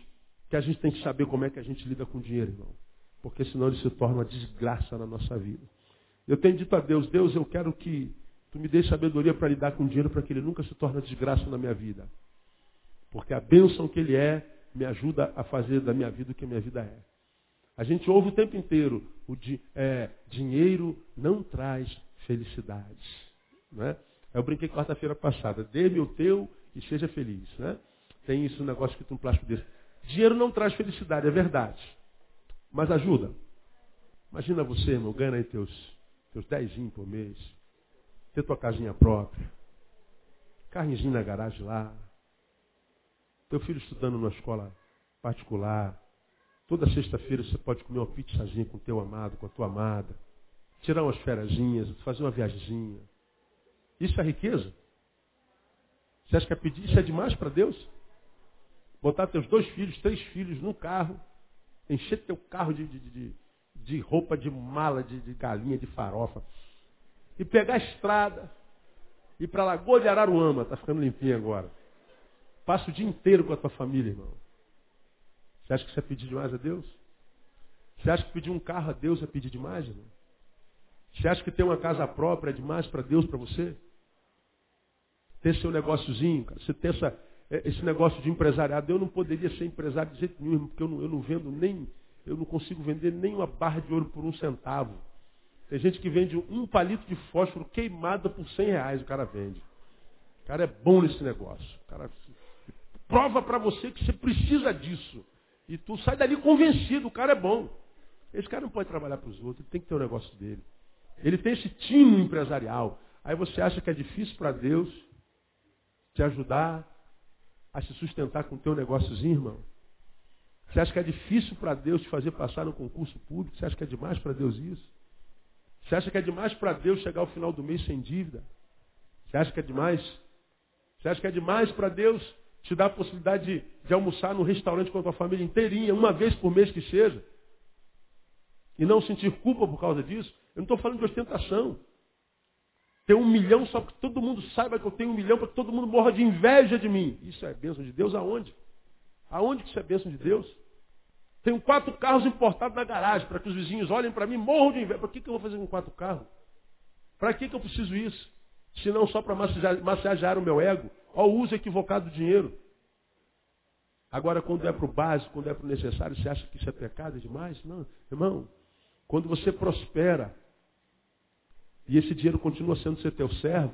que a gente tem que saber como é que a gente lida com o dinheiro, irmão. Porque senão ele se torna uma desgraça na nossa vida. Eu tenho dito a Deus, Deus, eu quero que tu me dê sabedoria para lidar com o dinheiro para que ele nunca se torne desgraça na minha vida. Porque a bênção que ele é, me ajuda a fazer da minha vida o que a minha vida é. A gente ouve o tempo inteiro, o di, é, dinheiro não traz felicidade. Né? Eu brinquei quarta-feira passada, dê-me o teu e seja feliz. Né? Tem isso, um negócio que um plástico desse. Dinheiro não traz felicidade, é verdade. Mas ajuda. Imagina você, irmão, ganha aí teus, teus dezinhos por mês. Ter tua casinha própria. Carrinzinho na garagem lá. Teu filho estudando numa escola particular. Toda sexta-feira você pode comer uma pizzazinha com teu amado, com a tua amada. Tirar umas fériasinhas, fazer uma viagemzinha. Isso é riqueza? Você acha que é pedir? Isso é demais para Deus? Botar teus dois filhos, três filhos num carro, encher teu carro de, de, de, de roupa, de mala, de, de galinha, de farofa, e pegar a estrada, ir para Lagoa de Araruama, está ficando limpinho agora. Passa o dia inteiro com a tua família, irmão. Você acha que isso é pedir demais a Deus? Você acha que pedir um carro a Deus é pedir demais, irmão? Você acha que ter uma casa própria é demais para Deus, para você? Ter seu negóciozinho, cara. Você ter essa, é, esse negócio de empresariado. Eu não poderia ser empresário de jeito nenhum, porque eu não, eu não vendo nem, eu não consigo vender nem uma barra de ouro por um centavo. Tem gente que vende um palito de fósforo queimado por 100 reais, o cara vende. O cara é bom nesse negócio. O cara prova para você que você precisa disso. E tu sai dali convencido, o cara é bom. Esse cara não pode trabalhar para os outros, ele tem que ter o um negócio dele. Ele tem esse time empresarial. Aí você acha que é difícil para Deus te ajudar a se sustentar com o teu negóciozinho, irmão? Você acha que é difícil para Deus te fazer passar no concurso público? Você acha que é demais para Deus isso? Você acha que é demais para Deus chegar ao final do mês sem dívida? Você acha que é demais? Você acha que é demais para Deus te dá a possibilidade de, de almoçar no restaurante com a tua família inteirinha, uma vez por mês que seja, e não sentir culpa por causa disso, eu não estou falando de ostentação. Ter um milhão só para que todo mundo saiba que eu tenho um milhão, para que todo mundo morra de inveja de mim. Isso é bênção de Deus aonde? Aonde que isso é bênção de Deus? Tenho quatro carros importados na garagem, para que os vizinhos olhem para mim e morram de inveja. Para que, que eu vou fazer com quatro carros? Para que, que eu preciso isso? Se não só para massagear o meu ego, Olha o uso equivocado do dinheiro. Agora, quando é para o básico, quando é para o necessário, você acha que isso é pecado demais? Não, irmão. Quando você prospera, e esse dinheiro continua sendo ser teu servo,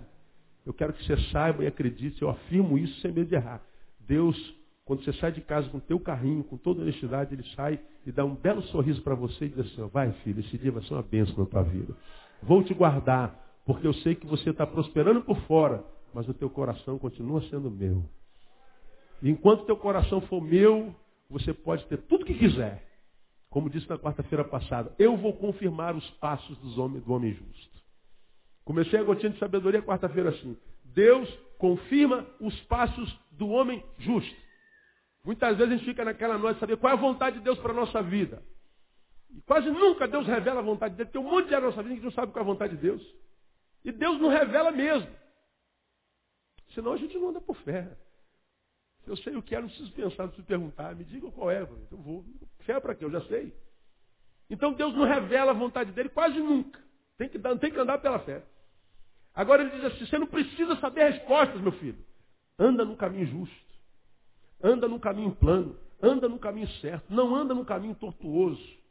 eu quero que você saiba e acredite, eu afirmo isso sem medo de errar. Deus, quando você sai de casa com teu carrinho, com toda honestidade, ele sai e dá um belo sorriso para você e diz assim, vai filho, esse dia vai ser uma bênção na tua vida. Vou te guardar, porque eu sei que você está prosperando por fora, mas o teu coração continua sendo meu. E enquanto teu coração for meu, você pode ter tudo que quiser. Como disse na quarta-feira passada, eu vou confirmar os passos dos homens, do homem justo. Comecei a gotinha de sabedoria quarta-feira assim. Deus confirma os passos do homem justo. Muitas vezes a gente fica naquela noite saber qual é a vontade de Deus para a nossa vida. E quase nunca Deus revela a vontade dele. Tem um monte de área na nossa vida que não sabe qual é a vontade de Deus. E Deus não revela mesmo. Senão a gente não anda por fé. Se eu sei o que é, não preciso pensar, não preciso perguntar. Me diga qual é. Então eu vou. Fé para quê? Eu já sei. Então Deus não revela a vontade dele quase nunca. Tem que, tem que andar pela fé. Agora ele diz assim, você não precisa saber respostas, meu filho. Anda no caminho justo. Anda no caminho plano. Anda no caminho certo. Não anda no caminho tortuoso.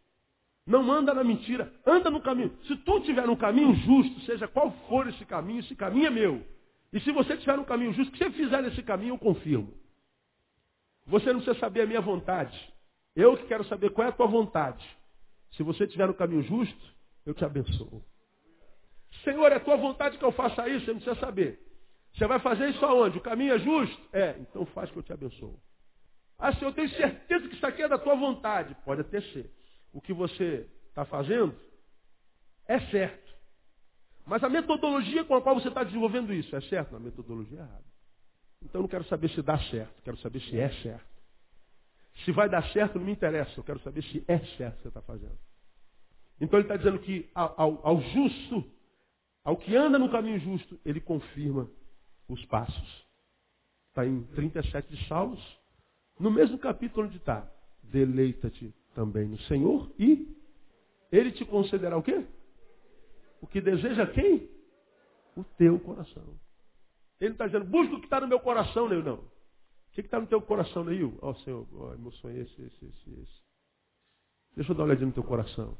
Não anda na mentira. Anda no caminho. Se tu estiver no caminho justo, seja qual for esse caminho, esse caminho é meu. E se você estiver no caminho justo, que você fizer nesse caminho, eu confirmo. Você não precisa saber a minha vontade. Eu que quero saber qual é a tua vontade. Se você estiver no caminho justo, eu te abençoo. Senhor, é tua vontade que eu faça isso? Você não precisa saber. Você vai fazer isso aonde? O caminho é justo? É, então faz que eu te abençoo. Ah, Senhor, eu tenho certeza que isso aqui é da tua vontade. Pode até ser. O que você está fazendo é certo. Mas a metodologia com a qual você está desenvolvendo isso é certo? Não, a metodologia é errada. Então eu não quero saber se dá certo, quero saber se é certo. Se vai dar certo não me interessa, eu quero saber se é certo o que você está fazendo. Então ele está dizendo que ao, ao justo, ao que anda no caminho justo, ele confirma os passos. Está em 37 de Salmos, no mesmo capítulo onde está. Deleita-te também no Senhor e ele te concederá o quê? O que deseja quem? O teu coração. Ele está dizendo, busca o que está no meu coração, Neil. Não. O que está no teu coração, Neil? Ó oh, Senhor, oh, meu sonho é esse, esse, esse, esse. Deixa eu dar uma olhadinha no teu coração.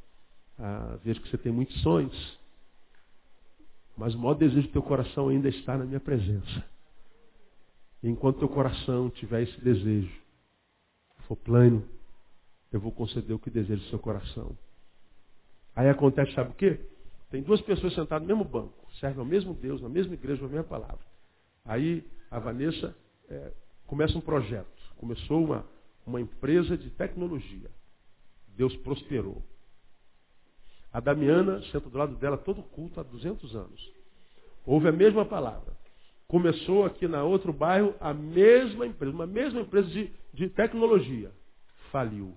Ah, vejo que você tem muitos sonhos. Mas o maior desejo do teu coração ainda está na minha presença. E enquanto teu coração tiver esse desejo, for plano, eu vou conceder o que deseja o seu coração. Aí acontece, sabe o quê? Tem duas pessoas sentadas no mesmo banco, servem ao mesmo Deus, na mesma igreja, a mesma palavra. Aí a Vanessa é, começa um projeto. Começou uma, uma empresa de tecnologia. Deus prosperou. A Damiana senta do lado dela todo culto há 200 anos. Ouve a mesma palavra. Começou aqui na outro bairro a mesma empresa, uma mesma empresa de, de tecnologia. Faliu.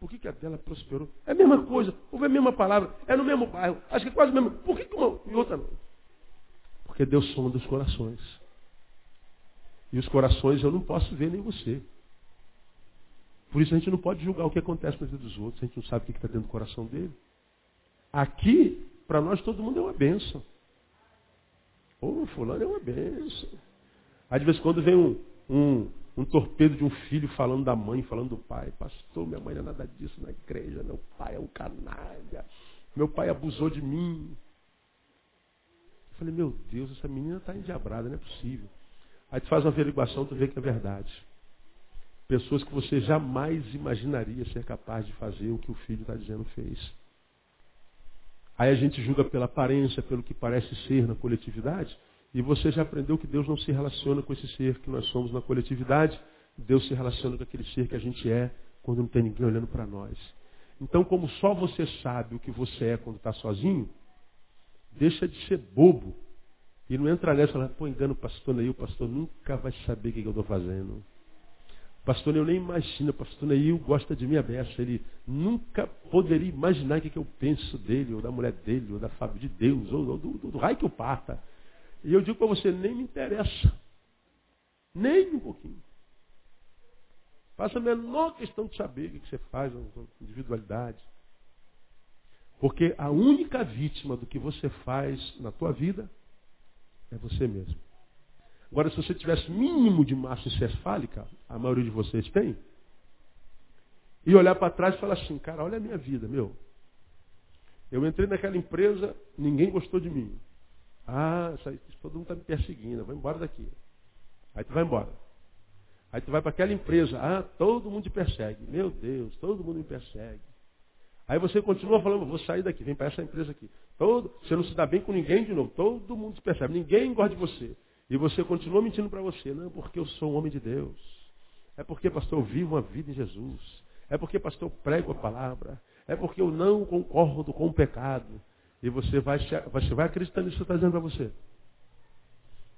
Por que, que a dela prosperou? É a mesma coisa, ouve a mesma palavra, é no mesmo bairro, acho que é quase o mesmo. Por que, que uma e outra não? Porque Deus soma dos corações. E os corações eu não posso ver nem você. Por isso a gente não pode julgar o que acontece na vida dos outros. A gente não sabe o que está dentro do coração dele. Aqui, para nós, todo mundo é uma bênção. Ô, fulano é uma bênção. Aí de vez em quando vem um, um, um torpedo de um filho falando da mãe, falando do pai. Pastor, minha mãe não é nada disso na igreja. Meu pai é um canalha. Meu pai abusou de mim. Falei, meu Deus, essa menina está endiabrada, não é possível. Aí tu faz uma averiguação, tu vê que é verdade. Pessoas que você jamais imaginaria ser capaz de fazer o que o filho está dizendo fez. Aí a gente julga pela aparência, pelo que parece ser na coletividade, e você já aprendeu que Deus não se relaciona com esse ser que nós somos na coletividade, Deus se relaciona com aquele ser que a gente é quando não tem ninguém olhando para nós. Então, como só você sabe o que você é quando está sozinho, Deixa de ser bobo. E não entra nessa, pô, engano o pastor Neil, o pastor nunca vai saber o que, eu estou fazendo. O pastor Neil nem imagina, o pastor Neil gosta de minha beça. Ele nunca poderia imaginar o que, eu penso dele, ou da mulher dele, ou da Fábio de Deus, ou, ou do, do, do raio que eu parta. E eu digo para você, nem me interessa. Nem um pouquinho. Faça a menor questão de saber o que, que você faz, a individualidade. Porque a única vítima do que você faz na tua vida é você mesmo. Agora, se você tivesse mínimo de massa encefálica, a maioria de vocês tem, e olhar para trás e falar assim, cara, olha a minha vida, meu. Eu entrei naquela empresa, ninguém gostou de mim. Ah, todo mundo está me perseguindo, vai embora daqui. Aí tu vai embora. Aí tu vai para aquela empresa, ah, todo mundo te persegue. Meu Deus, todo mundo me persegue. Aí você continua falando, vou sair daqui, vem para essa empresa aqui. Todo, você não se dá bem com ninguém de novo, todo mundo te percebe, ninguém gosta de você. E você continua mentindo para você, não, porque eu sou um homem de Deus. É porque, pastor, eu vivo uma vida em Jesus. É porque, pastor, eu prego a palavra. É porque eu não concordo com o pecado. E você vai, você vai acreditando nisso que está dizendo para você.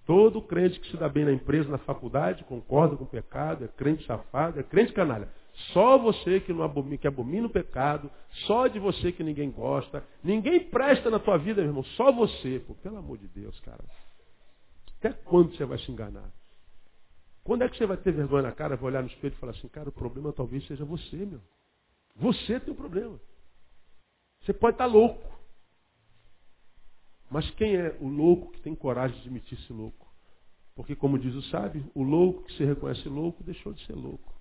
Todo crente que se dá bem na empresa, na faculdade, concorda com o pecado, é crente safado, é crente canalha. Só você que, não abomina, que abomina o pecado, só de você que ninguém gosta. Ninguém presta na tua vida, meu irmão, só você. Pô, pelo amor de Deus, cara. Até quando você vai se enganar? Quando é que você vai ter vergonha na cara, vai olhar no espelho e falar assim, cara, o problema talvez seja você, meu. Você tem um problema. Você pode estar louco. Mas quem é o louco que tem coragem de admitir-se louco? Porque, como diz o sábio, o louco que se reconhece louco deixou de ser louco.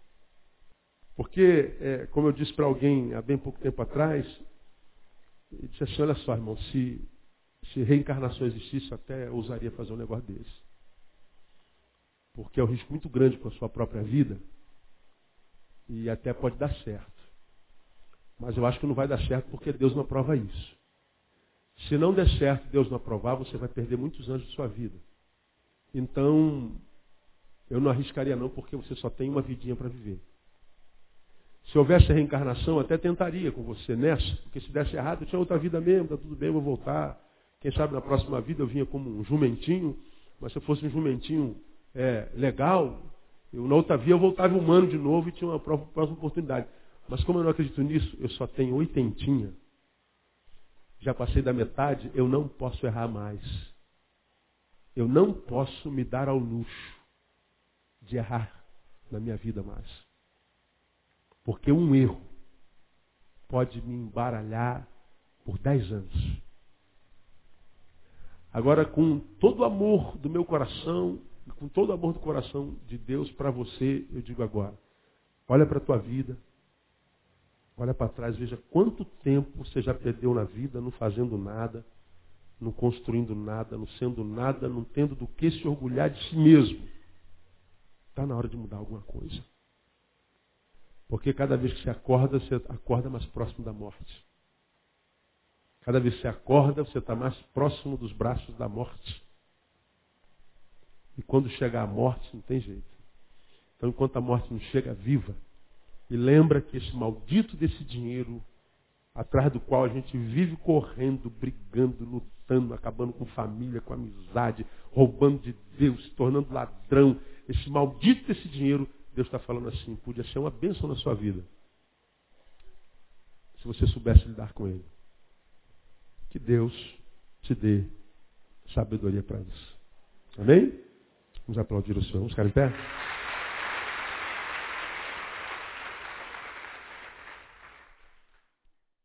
Porque, é, como eu disse para alguém há bem pouco tempo atrás, ele disse assim, olha só, irmão, se, se reencarnação existisse, até ousaria fazer um negócio desse. Porque é um risco muito grande com a sua própria vida e até pode dar certo. Mas eu acho que não vai dar certo porque Deus não aprova isso. Se não der certo, Deus não aprovar, você vai perder muitos anos de sua vida. Então, eu não arriscaria não, porque você só tem uma vidinha para viver. Se houvesse reencarnação, até tentaria com você nessa, porque se desse errado, eu tinha outra vida mesmo, tá tudo bem, eu vou voltar. Quem sabe na próxima vida eu vinha como um jumentinho, mas se eu fosse um jumentinho é, legal, eu, na outra vida eu voltava humano de novo e tinha uma próxima oportunidade. Mas como eu não acredito nisso, eu só tenho oitentinha. Já passei da metade, eu não posso errar mais. Eu não posso me dar ao luxo de errar na minha vida mais. Porque um erro pode me embaralhar por dez anos. Agora, com todo o amor do meu coração, com todo o amor do coração de Deus para você, eu digo agora: olha para a tua vida, olha para trás, veja quanto tempo você já perdeu na vida, não fazendo nada, não construindo nada, não sendo nada, não tendo do que se orgulhar de si mesmo. Está na hora de mudar alguma coisa. Porque cada vez que você acorda, você acorda mais próximo da morte. Cada vez que você acorda, você está mais próximo dos braços da morte. E quando chegar a morte, não tem jeito. Então, enquanto a morte não chega, viva. E lembra que esse maldito desse dinheiro, atrás do qual a gente vive correndo, brigando, lutando, acabando com família, com amizade, roubando de Deus, se tornando ladrão, esse maldito desse dinheiro, Deus está falando assim, podia ser uma bênção na sua vida. Se você soubesse lidar com ele. Que Deus te dê sabedoria para isso. Amém? Vamos aplaudir o Senhor. Vamos ficar em pé?